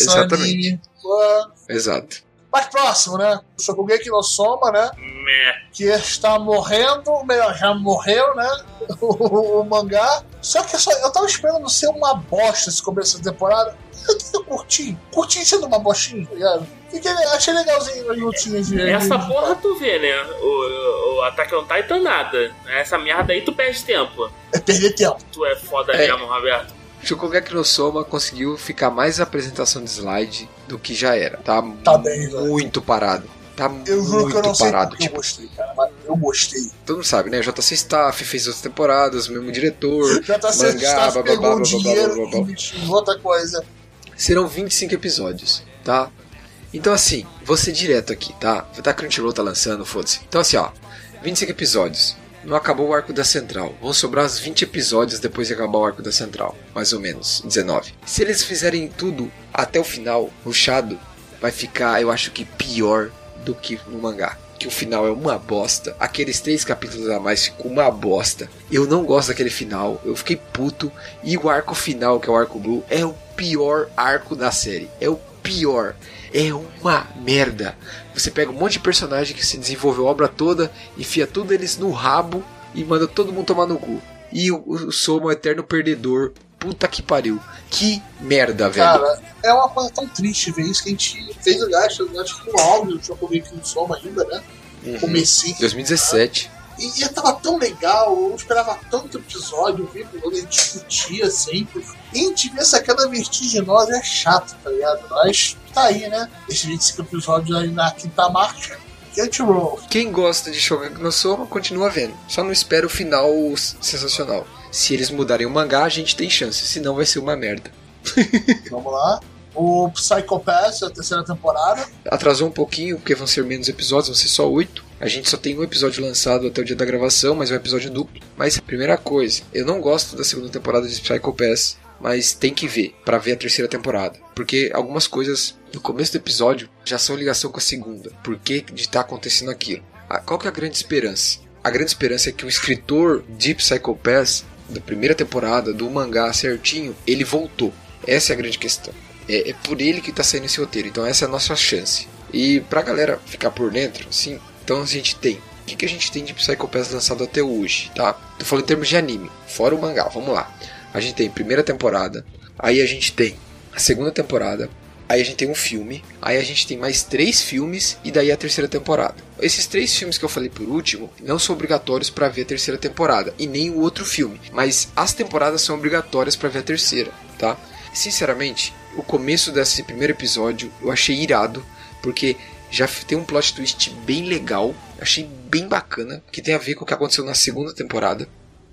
Exatamente. anime. Exato. Mais próximo, né? O Shokugeki no Soma, né? Meh. Que está morrendo, melhor, já morreu, né? <laughs> O, o mangá. Só que eu, só, eu tava esperando ser uma bosta esse começo da temporada. Eu, eu curti. Curti sendo uma bostinha, tá ligado? Fiquei, achei legalzinho as lutinhas de. Essa de- porra tu vê, né? O, o Attack on Titan nada. Essa merda aí tu perde tempo. É perder tempo. Tu é foda É. mesmo, Roberto. Shokugeki no Soma conseguiu ficar mais apresentação de slide do que já era. Tá, Tá bem, velho. muito parado. Tá Eu juro que eu não muito sei parado. porque eu Tipo, gostei, cara. Mas eu gostei. todo mundo sabe, né? JC Staff fez outras temporadas, o mesmo diretor. <laughs> Sendo Mangá, blá, pegou blá, dinheiro blá, blá, outra coisa. Serão 25 episódios, tá? Então assim, ser direto aqui, tá? Tá Crunchyroll tá lançando, foda-se. Então assim, ó, 25 episódios. Não acabou o arco da Central. Vão sobrar uns 20 episódios depois de acabar o arco da Central. Mais ou menos, 19. Se eles fizerem tudo até o final, rushado, vai ficar, eu acho que pior do que no mangá. Que o final é uma bosta. Aqueles três capítulos a mais ficou uma bosta. Eu não gosto daquele final. Eu fiquei puto. E o arco final, que é o arco Blue, é o pior arco da série. É o pior. É uma merda. Você pega um monte de personagem que se desenvolveu a obra toda, enfia tudo eles no rabo e manda todo mundo tomar no cu. E o, o Soma é o eterno perdedor. Puta que pariu. Que merda, velho. Cara, é uma coisa tão triste ver isso que a gente fez o gasto, acho que o áudio do Shokugeki no Soma ainda, né? Uhum. Comecinho. 2017. E, e tava tão legal, eu esperava tanto episódio, a gente discutia sempre. E a gente vê essa queda vertiginosa é chato, tá ligado? Mas tá aí, né? Esses 25 episódios aí na quinta marcha. Crunchyroll. Quem gosta de Shogeki no Soma continua vendo. Só não espera o final sensacional. Se eles mudarem o mangá, a gente tem chance. Senão vai ser uma merda. <laughs> Vamos lá. O Psycho Pass, a terceira temporada. Atrasou um pouquinho, porque vão ser menos episódios, vão ser só oito. A gente só tem um episódio lançado até o dia da gravação, mas é um episódio duplo. Mas, primeira coisa, eu não gosto da segunda temporada de Psycho Pass, mas tem que ver, pra ver a terceira temporada. Porque algumas coisas no começo do episódio já são ligação com a segunda. Por que de estar acontecendo aquilo? Ah, Qual que é a grande esperança? A grande esperança é que o escritor de Psycho Pass, da primeira temporada, do mangá certinho, ele voltou. Essa é a grande questão. É, é por ele que tá saindo esse roteiro. Então essa é a nossa chance. E pra galera ficar por dentro, sim, então a gente tem. O que, que a gente tem de Psycho Pass lançado até hoje, tá? Tô falando em termos de anime, fora o mangá, vamos lá. A gente tem primeira temporada, aí a gente tem a segunda temporada, aí a gente tem um filme, aí a gente tem mais três filmes e daí a terceira temporada. Esses três filmes que eu falei por último não são obrigatórios para ver a terceira temporada e nem o outro filme, mas as temporadas são obrigatórias para ver a terceira, tá? Sinceramente, o começo desse primeiro episódio eu achei irado, porque já tem um plot twist bem legal, achei bem bacana, que tem a ver com o que aconteceu na segunda temporada.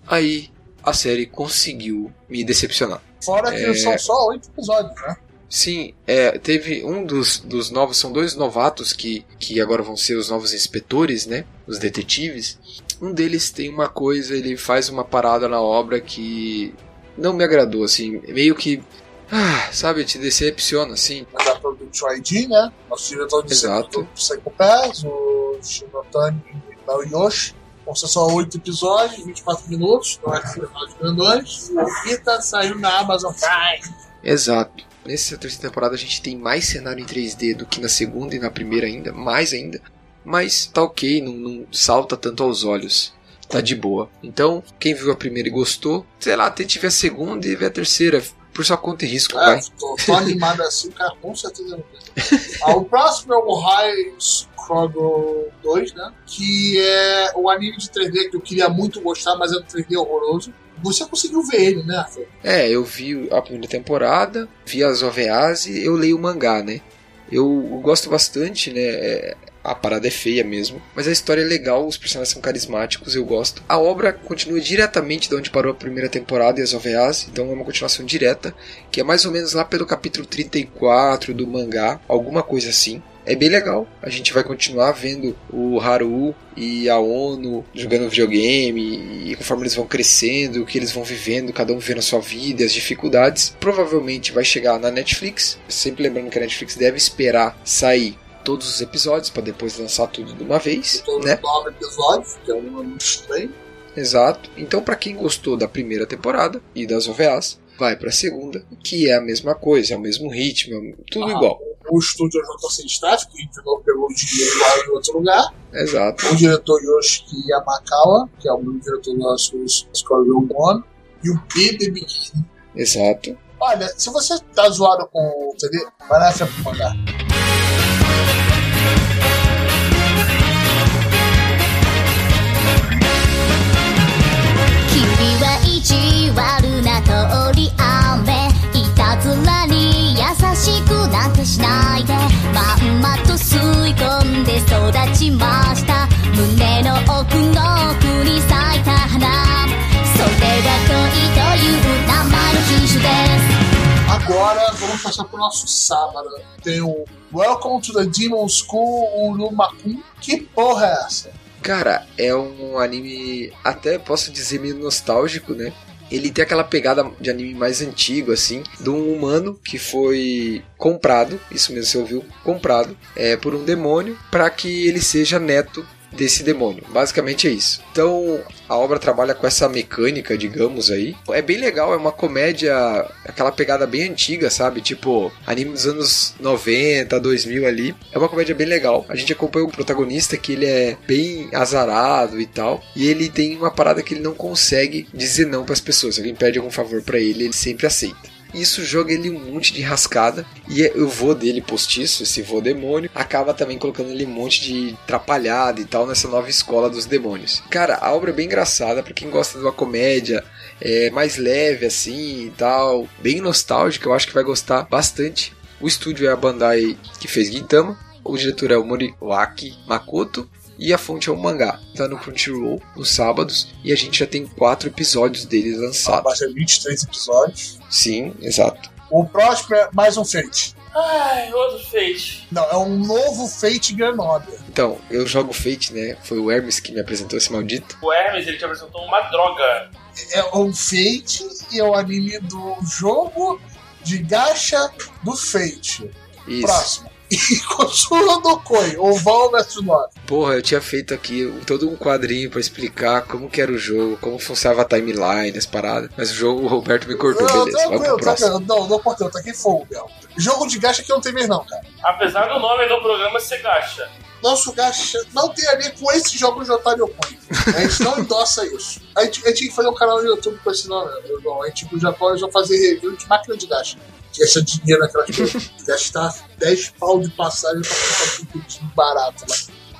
Aí a série conseguiu me decepcionar. Fora que É. são só oito episódios, né? Sim, é, teve um dos, dos novos, são dois novatos que, que agora vão ser os novos inspetores, né? Os detetives. Um deles tem uma coisa, ele faz uma parada na obra que não me agradou, assim, meio que. Ah, sabe, te decepciona, assim. Mandatório do Choiji, né? Nosso diretor de Exato. do Psycho Pass, o Shinotani Naoyoshi. Vão ser só oito episódios, 24 minutos, não é episódios grandões. E tá saindo na Amazon Prime. Exato. Nessa terceira temporada a gente tem mais cenário em 3D do que na segunda e na primeira ainda, mais ainda. Mas tá ok, não, não salta tanto aos olhos. Tá de boa. Então, quem viu a primeira e gostou, sei lá, tente ver a segunda e ver a terceira. Por sua conta e risco, É, vai. tô, tô animado assim, cara, com certeza não tem. Ah, o próximo é o High Struggle 2, né? Que é o anime de 3D que eu queria muito gostar, mas é um 3D horroroso. Você conseguiu ver ele, né, Rafael? É, eu vi a primeira temporada, vi as OVAs e eu leio o mangá, né? Eu, eu gosto bastante, né? A parada é feia mesmo, mas a história é legal, os personagens são carismáticos, eu gosto. A obra continua diretamente de onde parou a primeira temporada e as OVAs, então é uma continuação direta, que é mais ou menos lá pelo capítulo 34 do mangá, alguma coisa assim. É bem legal. A gente vai continuar vendo o Haru e a Ono jogando videogame e conforme eles vão crescendo, o que eles vão vivendo, cada um vivendo a sua vida, as dificuldades. Provavelmente vai chegar na Netflix. Sempre lembrando que a Netflix deve esperar sair todos os episódios pra depois lançar tudo de uma vez, Todos né? nove episódios, que é um muito estranho. Exato. Então, pra quem gostou da primeira temporada e das OVAs, vai pra segunda, que é a mesma coisa, é o mesmo ritmo, é tudo Ah. igual. O estúdio é JC Staff, que de novo pegou o dinheiro lá em outro lugar. Exato. O diretor Yoshiki Yamakawa, que é o mesmo diretor do nosso Scorpion One. E o Bibi Bikini. Exato. Olha, se você tá zoado com o TV, vai lá pra mandar. は意地悪な通り雨いたずらに優しくなんてしないでまんまと吸い込んで育ちました胸の奥の奥に咲いた花それは恋という名前の品種です Agora vamos passar pro nosso sábado. Tem o Welcome to the Demon School Urumakun. Que porra é essa? Cara, é um anime, até posso dizer, meio nostálgico, né? Ele tem aquela pegada de anime mais antigo, assim, de um humano que foi comprado, isso mesmo você ouviu, comprado, é, por um demônio para que ele seja neto desse demônio. Basicamente é isso. Então a obra trabalha com essa mecânica, digamos aí. É bem legal, é uma comédia, aquela pegada bem antiga, sabe? Tipo, anime dos anos 90, 2000 ali. É uma comédia bem legal. A gente acompanha o protagonista que ele é bem azarado e tal. E ele tem uma parada que ele não consegue dizer não para as pessoas. Alguém pede algum favor para ele, ele sempre aceita. Isso joga ele um monte de rascada. E o vô dele postiço, esse vô demônio, acaba também colocando ele um monte de atrapalhada e tal nessa nova escola dos demônios. Cara, a obra é bem engraçada para quem gosta de uma comédia é, mais leve assim e tal, bem nostálgica, eu acho que vai gostar bastante. O estúdio é a Bandai que fez Gintama, o diretor é o Moriwaki Makoto e a fonte é o mangá. Tá no Crunchyroll nos sábados e a gente já tem quatro episódios dele lançados. Vai ser 23 episódios. Sim, exato. O próximo é mais um Fate. Ai, outro Fate. Não, é um novo Fate Grenoble. Então, eu jogo Fate, né? Foi o Hermes que me apresentou esse maldito. O Hermes, ele te apresentou uma droga. É um Fate e é o anime do jogo de gacha do Fate. Isso. Próximo. <laughs> E Kotsuro no Koi, Oval vs 9. Porra, eu tinha feito aqui todo um quadrinho pra explicar como que era o jogo, como funcionava a timeline, as paradas. Mas o jogo o Roberto me cortou, Não, beleza. Vamos tranquilo, pro próximo. tranquilo. Não, não cortei, eu taquei fogo, Bel. Jogo de gacha que não tem vez não, cara. Apesar do nome do programa ser gacha. Nosso gacha não tem a ver com esse jogo de Otário Point. A gente não endossa isso. A gente, a gente tinha que fazer um canal no YouTube com esse nome. Irmão. A gente já pode já fazer review de máquina de gacha. Gasta dinheiro naquela coisa. <laughs> Gastar 10 pau de passagem pra comprar um piquitinho barato lá.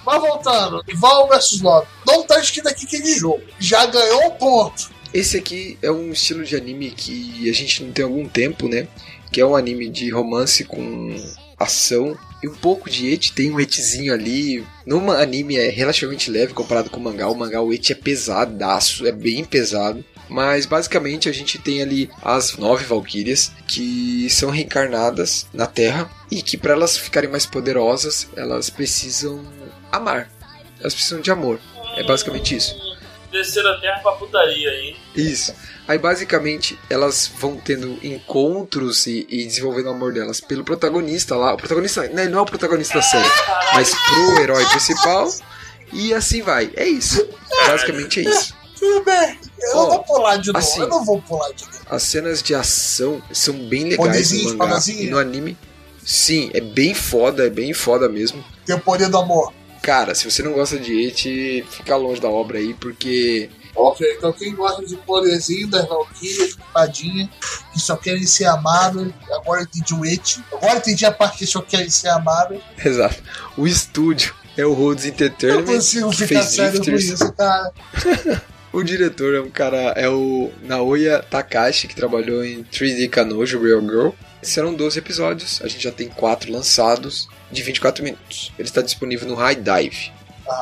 Mas voltando, Val vs 9. Não tá escrito aqui que de jogo. Já ganhou um ponto. Esse aqui é um estilo de anime que a gente não tem algum tempo, né? Que é um anime de romance com ação e um pouco de eti. Tem um etizinho ali. No anime é relativamente leve comparado com o mangá. O mangá, o eti é pesadaço, é bem pesado. Mas basicamente a gente tem ali as nove valquírias que são reencarnadas na Terra e que para elas ficarem mais poderosas elas precisam amar. Elas precisam de amor. É basicamente isso. Descer a terra pra putaria, hein? Isso. Aí basicamente elas vão tendo encontros e, e desenvolvendo o amor delas pelo protagonista lá. O protagonista, né, não é o protagonista da série, mas pro herói principal. E assim vai. É isso. Basicamente é isso. Tudo bem. Eu não vou pular de novo. assim, eu não vou pular de novo. As cenas de ação são bem legais Poderzinho, no mangá e no anime. Sim, é bem foda, é bem foda mesmo. Tem o poder do amor. Cara, se você não gosta de Eti, fica longe da obra aí, porque Ok, então quem gosta de poderzinho das Valkyrias, espadinha, que só querem ser amados, agora eu entendi o et. Agora eu entendi a parte que só querem ser amados. <laughs> Exato. O estúdio é o Rhodes Eu Entertainment, não consigo ficar sério com isso, cara. <laughs> O diretor é um cara, é o Naoya Takashi, que trabalhou em 3D Kanojo Real Girl. Serão 12 episódios, a gente já tem 4 lançados, de 24 minutos. Ele está disponível no High Dive.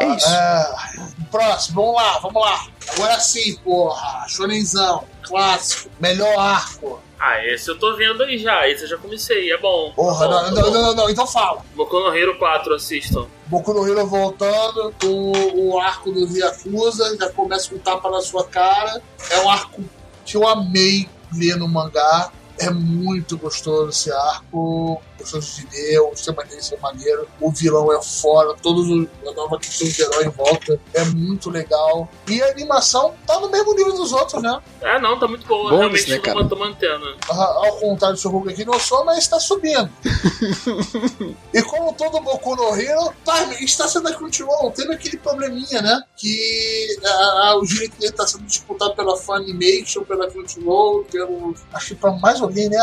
É isso. Ah, próximo, vamos lá, vamos lá. Agora sim, porra. Shonenzão, clássico, melhor arco. Ah, esse eu tô vendo aí já. Esse eu já comecei, é bom. Porra, Bom, não, tá não, não, não, não, então fala. Boku no Hero 4, assistam. Boku no Hero voltando, o, o arco do Yakuza já começa com um tapa na sua cara. É um arco que eu amei ler no mangá. É muito gostoso esse arco, gostoso de ler, o sistema dele é maneiro, o vilão é fora, todos os, a nova questão de herói em volta é muito legal. E a animação tá no mesmo nível dos outros, né? Ah, não, tá muito boa. Bônus, Realmente né, cara? tô mantendo. Ah, Ao contrário do seu Hulk aqui, não sou, mas está subindo. <laughs> e como todo Boku no Hero, tá, está sendo a Crunchyroll, tendo aquele probleminha, né? Que ah, ah, o direito dele está sendo disputado pela Funimation, pela Crunchyroll, pelo. Acho que pra mais alguém, né?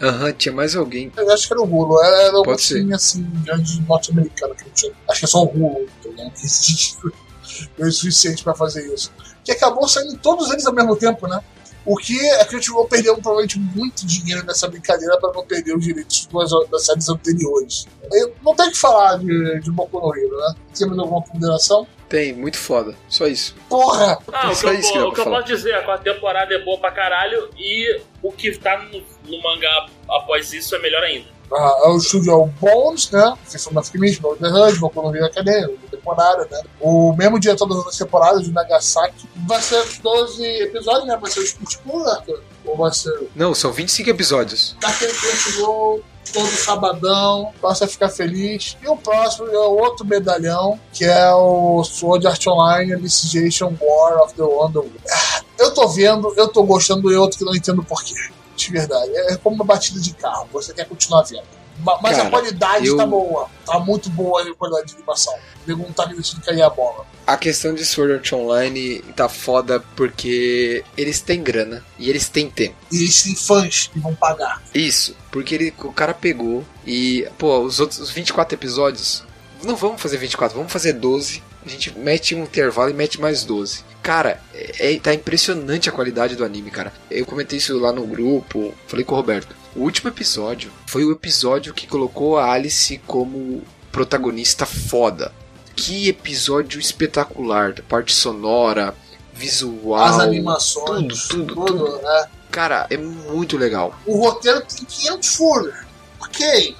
Aham, tinha mais alguém. Eu acho que era o Hulu, era ser. time assim, grande norte-americana que tinha. Acho que é só o Hulu, né? Que existe. <laughs> É o suficiente pra fazer isso. Que acabou saindo todos eles ao mesmo tempo, né? O que a Crunchyroll perdeu provavelmente muito dinheiro nessa brincadeira para não perder os direitos das, das séries anteriores. Eu não o que falar de, de Boku no Hero, né? Temos alguma ponderação? Tem, muito foda. Só isso. Porra! Ah, o que, Só eu, isso que eu po- o que eu posso dizer, a quarta temporada é boa pra caralho e o que tá no, no mangá após isso é melhor ainda. Ah, o estúdio é o Bones, né? Sessão da Finish, no The Hood, Boku no Hero Academia, temporada, né? O mesmo diretor das outras temporadas, de Nagasaki. Vai ser 12 episódios, né? Vai ser o Split Pool, Vai ser Não, são 25 episódios. daquele Crunchyroll todo sabadão, pra você ficar feliz. E o próximo é outro medalhão, que é o Sword Art Online Alicization War of the Underworld. Ah, Eu tô vendo, eu tô gostando, e outro que não entendo porquê. De verdade. É como uma batida de carro, você quer continuar vendo. Ma- Mas a Cara, qualidade eu- tá boa. Tá muito boa a qualidade de animação. O nego não tá deixando cair a bola. A questão de Sword Art Online tá foda porque eles têm grana e eles têm tempo. E eles têm fãs que vão pagar. Isso, porque ele, o cara pegou e, pô, os outros os 24 episódios, não vamos fazer 24, vamos fazer 12. A gente mete um intervalo e mete mais 12. Cara, é, é- tá impressionante a qualidade do anime, cara. Eu comentei isso lá no grupo, falei com o Roberto. O último episódio foi o episódio que colocou a Alice como protagonista foda. Que episódio espetacular, da parte sonora, visual, As animações, tudo, tudo, tudo. né? Cara, é muito legal. O roteiro tem 500 furos. Ok.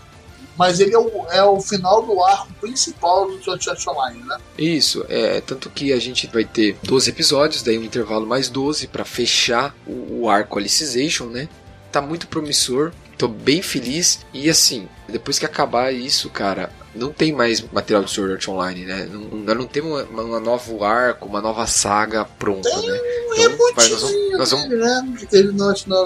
Mas ele é o, é o final do arco principal do Sword Online, né? Isso, é tanto que a gente vai ter 12 episódios, daí um intervalo mais 12 pra fechar o, o arco Alicization, né? Tá muito promissor, tô bem feliz e assim, depois que acabar isso, cara, não tem mais material de Sword Art Online, né? Não, nós não temos uma, uma novo arco, uma nova saga pronta, né? Então, vai, nós, vamos, nós, vamos, né?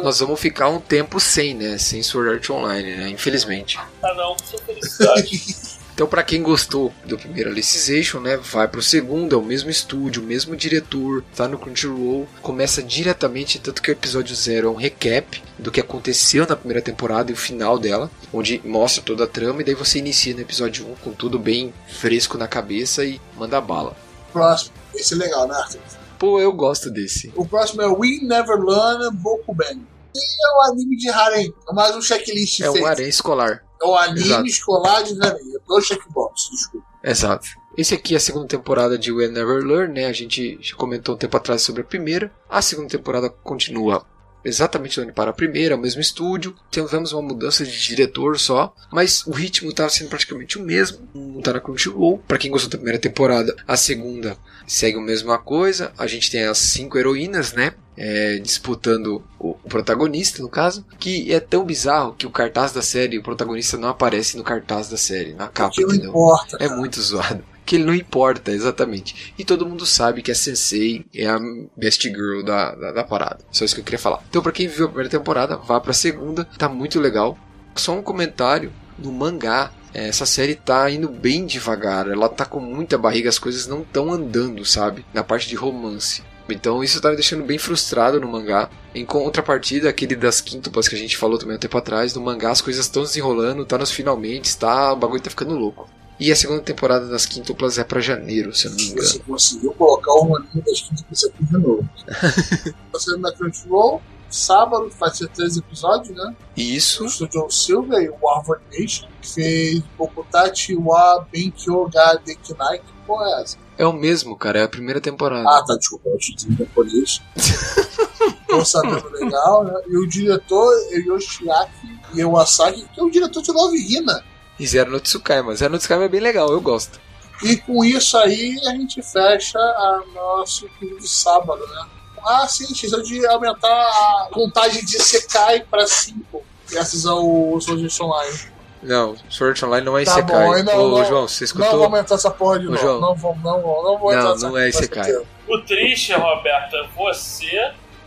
Nós ficar um tempo sem, né? Sem Sword Art Online, né? Infelizmente. Tá não, felicidade. <laughs> Então, pra quem gostou do primeiro Alicization, né, vai pro segundo, é o mesmo estúdio, o mesmo diretor, tá no Crunchyroll, começa diretamente, tanto que o episódio zero é um recap do que aconteceu na primeira temporada e o final dela, onde mostra toda a trama, e daí você inicia no episódio 1 com tudo bem fresco na cabeça e manda bala. próximo. Esse é legal, né, Arthur? Pô, eu gosto desse. O próximo é We Never Learn Bokuben. E é um anime de harem. É mais um checklist É um feito. harém escolar. É um anime Exato. escolar de harem. É dois checkbox, desculpa. Exato. Esse aqui é a segunda temporada de We Never Learn, né? A gente já comentou um tempo atrás sobre a primeira. A segunda temporada continua exatamente onde para a primeira, o mesmo estúdio. Tivemos uma mudança de diretor só, mas o ritmo está sendo praticamente o mesmo. Não tá na Crunchyroll. Para quem gostou da primeira temporada, a segunda segue a mesma coisa. A gente tem as cinco heroínas, né? É, disputando o protagonista, no caso, que é tão bizarro que o cartaz da série, o protagonista não aparece no cartaz da série, na capa, Que entendeu? importa. É muito zoado. Que ele não importa, exatamente. E todo mundo sabe que a Sensei é a best girl da, da, da parada. Só isso que eu queria falar. Então, pra quem viu a primeira temporada, vá pra segunda. Tá muito legal. Só um comentário. No mangá, essa série tá indo bem devagar. Ela tá com muita barriga, as coisas não estão andando, sabe? Na parte de romance. Então isso tá me deixando bem frustrado no mangá. Em contrapartida, aquele das quíntuplas que a gente falou também um tempo atrás, no mangá as coisas estão desenrolando, tá nos finalmente, tá, o bagulho tá ficando louco. E a segunda temporada das quíntuplas é pra janeiro, se eu não me engano. Você conseguiu colocar um anime das quintas aqui de novo. <laughs> tá saindo na Crunchyroll. Sábado vai ser três episódios, né? Isso O Studio Silva e o Harvard Nation, que fez Bokutachi wa Benkyo ga Dekinai. Que porra é essa? é o mesmo, cara, é a primeira temporada. Ah, tá, desculpa, eu te em japonês. <laughs> Tô sabendo legal, né? E o diretor é Yoshiaki Iwasaki, que é o diretor de Love Hina. E Zero no Tsukaima. Zero no Tsukaima é bem legal, eu gosto. E com isso aí a gente fecha a nosso querido sábado, né? Ah, sim, esqueceu de aumentar a contagem de Sekai pra 5, graças ao Sword Art Online. Não, Sword Art Online não é Tá Isekai. bom, não, Ô, não- João, você Não escutou? vou aumentar essa porra de Ô, novo. João. Não vou, não vou, não vou Não, entrar nessa não é Isekai. O triste, Roberto, é você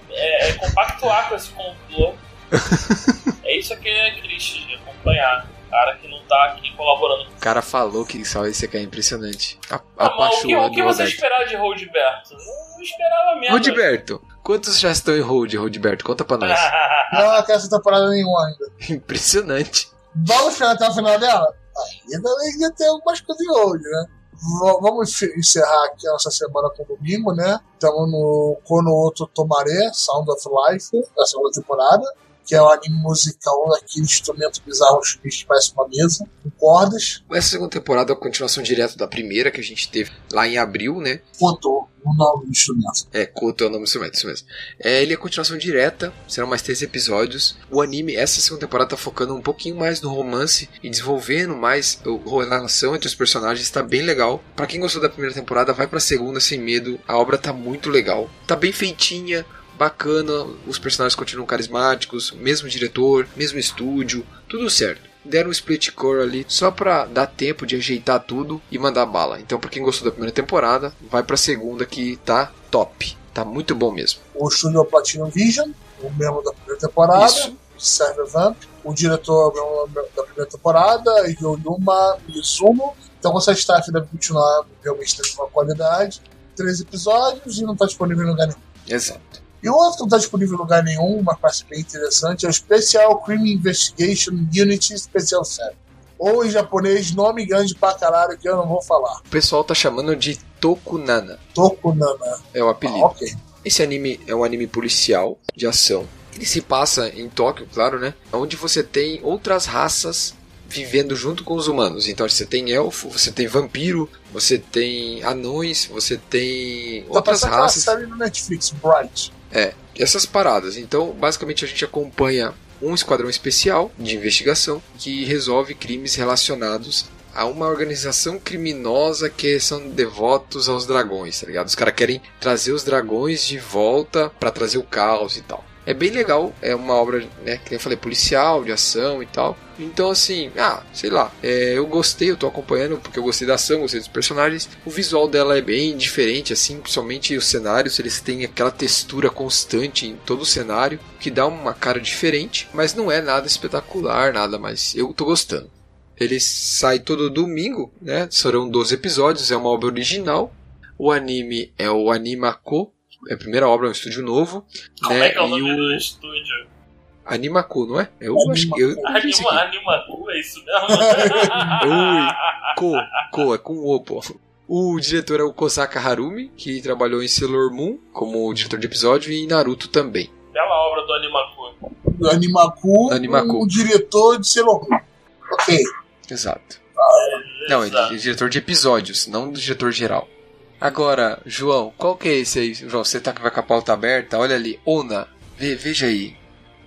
é, é compactuar com esse complô. <laughs> é isso que é triste de acompanhar. Cara que não tá aqui colaborando. O cara falou que só Isekai é impressionante. A, Ah, mas o que, o que você esperava de Roldberto? Não esperava mesmo. Rodberto, quantos já estão em Hold, Rodberto? Conta pra nós. <laughs> Não, quero essa temporada nenhuma ainda. Impressionante. Vamos esperar até o final dela? Ainda ia ter algumas coisas de hoje, né? V- Vamos encerrar aqui a nossa semana com o domingo, né? Estamos no Kono Oto Tomare, Sound of Life, da segunda temporada, que é o anime musical daquele instrumento bizarro que parece uma mesa, com cordas. Essa segunda temporada é a continuação direta da primeira que a gente teve lá em abril, né? Koto, o nome do instrumento. É, Koto é o nome do instrumento, isso mesmo. É, ele é a continuação direta, serão mais três episódios. O anime, essa segunda temporada, tá focando um pouquinho mais no romance e desenvolvendo mais a relação entre os personagens, tá bem legal. Pra quem gostou da primeira temporada, vai pra segunda sem medo, a obra tá muito legal. Tá bem feitinha, bacana, os personagens continuam carismáticos, mesmo diretor, mesmo estúdio, tudo certo. Deram um split core ali só pra dar tempo de ajeitar tudo e mandar bala. Então, pra quem gostou da primeira temporada, vai pra segunda que tá top. Tá muito bom mesmo. O estúdio Platinum Vision, o mesmo da primeira temporada. Isso. Server Vamp. O diretor é da primeira temporada, Yoyuma Mizuno. Então essa staff deve continuar realmente tendo uma qualidade. Três episódios e não está disponível em lugar nenhum. Exato. E o outro que não está disponível em lugar nenhum, mas parece bem interessante, é o Special Crime Investigation Unity Special 7. Ou em japonês, nome grande pra caralho que eu não vou falar. O pessoal tá chamando de Tokunana. Tokunana. É o Ah, apelido. ok. Esse anime é um anime policial de ação. Ele se passa em Tóquio, claro, né? Onde você tem outras raças vivendo junto com os humanos. Então você tem elfo, você tem vampiro, você tem anões, você tem Tá outras raças. série no Netflix, Bright. É, essas paradas. Então, basicamente, a gente acompanha um esquadrão especial de investigação que resolve crimes relacionados a uma organização criminosa que são devotos aos dragões, tá ligado? Os caras querem trazer os dragões de volta pra trazer o caos e tal. É bem legal, é uma obra, né, que eu falei, policial, de ação e tal. Então, assim, ah, sei lá, é, eu gostei, eu tô acompanhando porque eu gostei da ação, gostei dos personagens. O visual dela é bem diferente, assim, principalmente os cenários, eles têm aquela textura constante em todo o cenário, que dá uma cara diferente, mas não é nada espetacular, nada, mas eu tô gostando. Ele sai todo domingo, né? Serão 12 episódios, é uma obra original. O anime é o Animako, é a primeira obra, é um estúdio novo. Como né? é que é o nome do estúdio? Animaku, não é? Eu Animaku. acho que eu, eu Anima, aqui. Animaku, é isso mesmo? <laughs> Ui, Ko, Ko, é com o, pô. O diretor é o Kosaka Harumi, que trabalhou em Sailor Moon como diretor de episódio e em Naruto também. Bela obra do Animaku. Do Animaku, Animaku. o diretor de Sailor Moon. Ok. Exato. Não, ele é diretor de episódios, não do diretor geral. Agora, João, qual que é esse aí? João, você tá com a pauta aberta? Olha ali, Ona, ve- veja aí.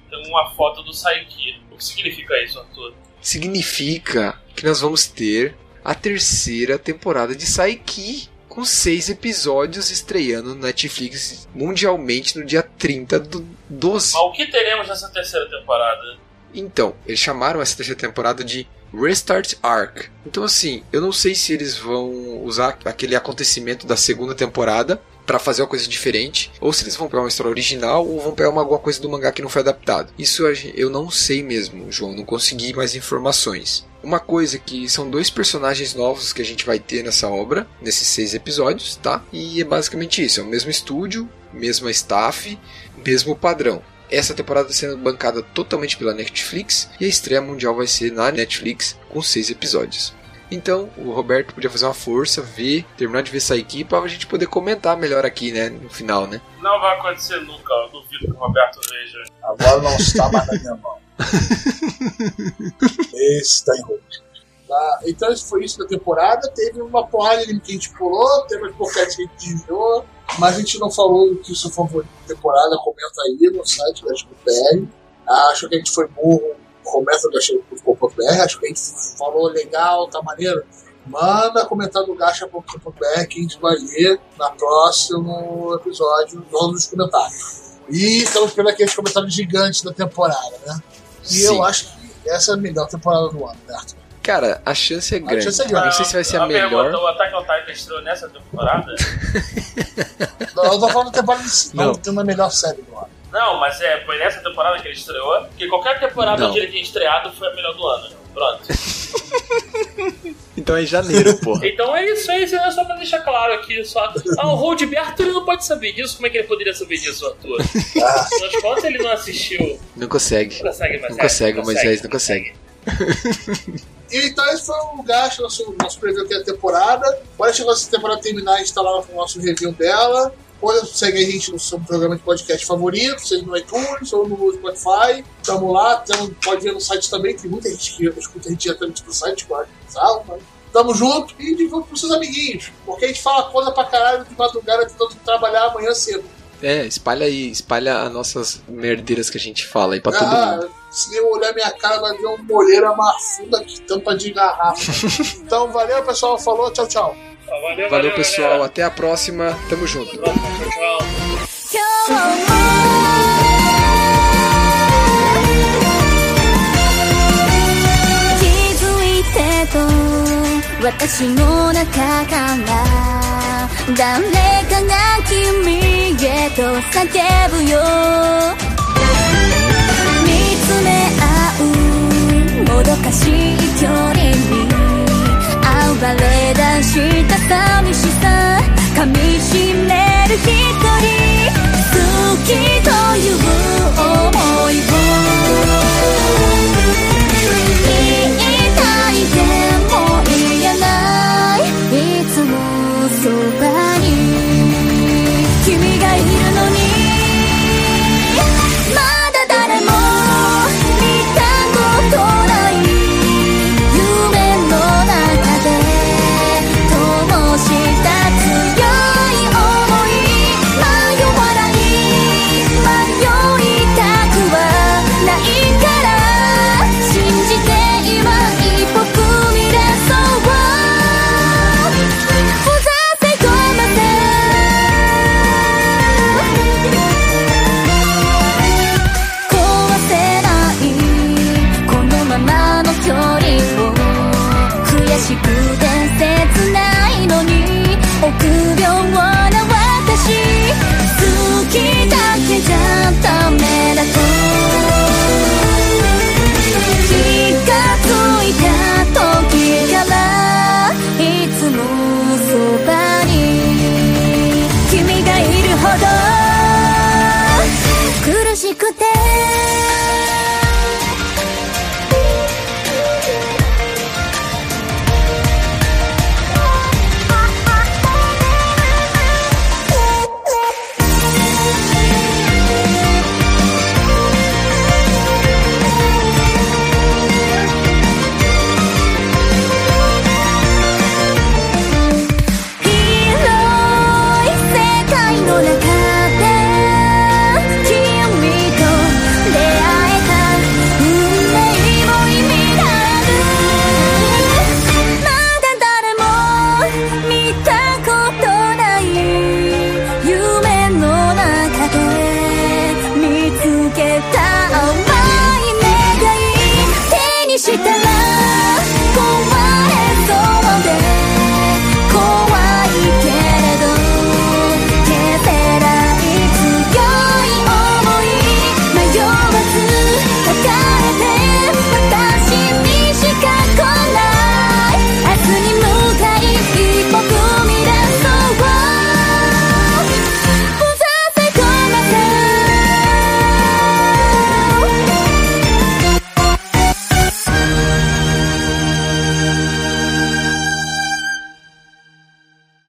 Tem uma foto do Saiki. O que significa isso, Arthur? Significa que nós vamos ter a terceira temporada de Saiki, com seis episódios estreando no Netflix mundialmente no dia 30 do 12. Mas o que teremos nessa terceira temporada? Então, eles chamaram essa terceira temporada de Restart Arc. Então, assim, eu não sei se eles vão usar aquele acontecimento da segunda temporada pra fazer uma coisa diferente, ou se eles vão pegar uma história original ou vão pegar uma, alguma coisa do mangá que não foi adaptado. Isso eu não sei mesmo, João, não consegui mais informações. Uma coisa que são dois personagens novos que a gente vai ter nessa obra, nesses seis episódios, tá? E é basicamente isso, é o mesmo estúdio, mesma staff, mesmo padrão. Essa temporada está sendo bancada totalmente pela Netflix e a estreia mundial vai ser na Netflix com seis episódios. Então, o Roberto podia fazer uma força, ver, terminar de ver Saiki para a gente poder comentar melhor aqui, né, no final, né? Não vai acontecer nunca, eu duvido que o Roberto veja. Agora não está mais na minha mão. <laughs> Esse tá em. Tá, então foi isso da temporada. Teve uma porrada que a gente pulou, teve umas porcadas que a gente desviou, mas a gente não falou que o seu favorito da temporada. Comenta aí no site da SBR. Acho que a gente foi burro. Comenta no SBR. Acho que a gente falou legal, tá maneiro. manda comentário no gacha.com.br que a gente vai ler no próximo episódio todos os comentários. E estamos esperando aqueles comentários gigantes da temporada, né? E Sim. eu acho que essa é a melhor temporada do ano, certo? Cara, a chance é grande. chance é grande. Não sei se vai ser a pergunta, melhor. o Attack on Titan estreou nessa temporada? <laughs> Não, eu tô falando da temporada em si, não, Não. tem uma melhor série do ano. Não, mas é, foi nessa temporada que ele estreou. Porque qualquer temporada Não. onde ele tinha estreado foi a melhor do ano. Pronto. <laughs> Então é em janeiro, porra. Então é isso, é isso. É só pra deixar claro aqui. Só... Ah, o Hold B, Arthur ele não pode saber disso. Como é que ele poderia saber disso, Arthur? Ah. De contas, ele não assistiu. Não consegue. Não consegue, mas Não consegue, o Moisés não consegue. <laughs> E então esse foi o gasto, nosso, nosso preview aqui da temporada. Quando chegar essa temporada terminar, gente tá com o nosso review dela. Ou segue a gente no seu programa de podcast favorito, seja no iTunes ou no Spotify. Tamo lá, tamo, pode ver no site também, tem muita gente que escuta a gente diretamente pro site, claro, bizarro, mas tamo junto e divulga pros seus amiguinhos. Porque a gente fala coisa pra caralho de madrugada tentando trabalhar amanhã cedo. É, espalha aí, espalha as nossas merdeiras que a gente fala aí pra todo Ah, mundo. se eu olhar minha cara, vai ver uma molheira mais funda que tampa de garrafa. <laughs> então, valeu, pessoal. Falou, tchau, tchau. Valeu, valeu, Valeu, pessoal. galera. Até a próxima. Tamo junto. Tchau, tchau. 今日も気づいてと私の中から 誰かが君へと叫ぶよ。見つめ合うもどかしい距離に。暴れ出した寂しさ。噛みしめる一人。好きという想い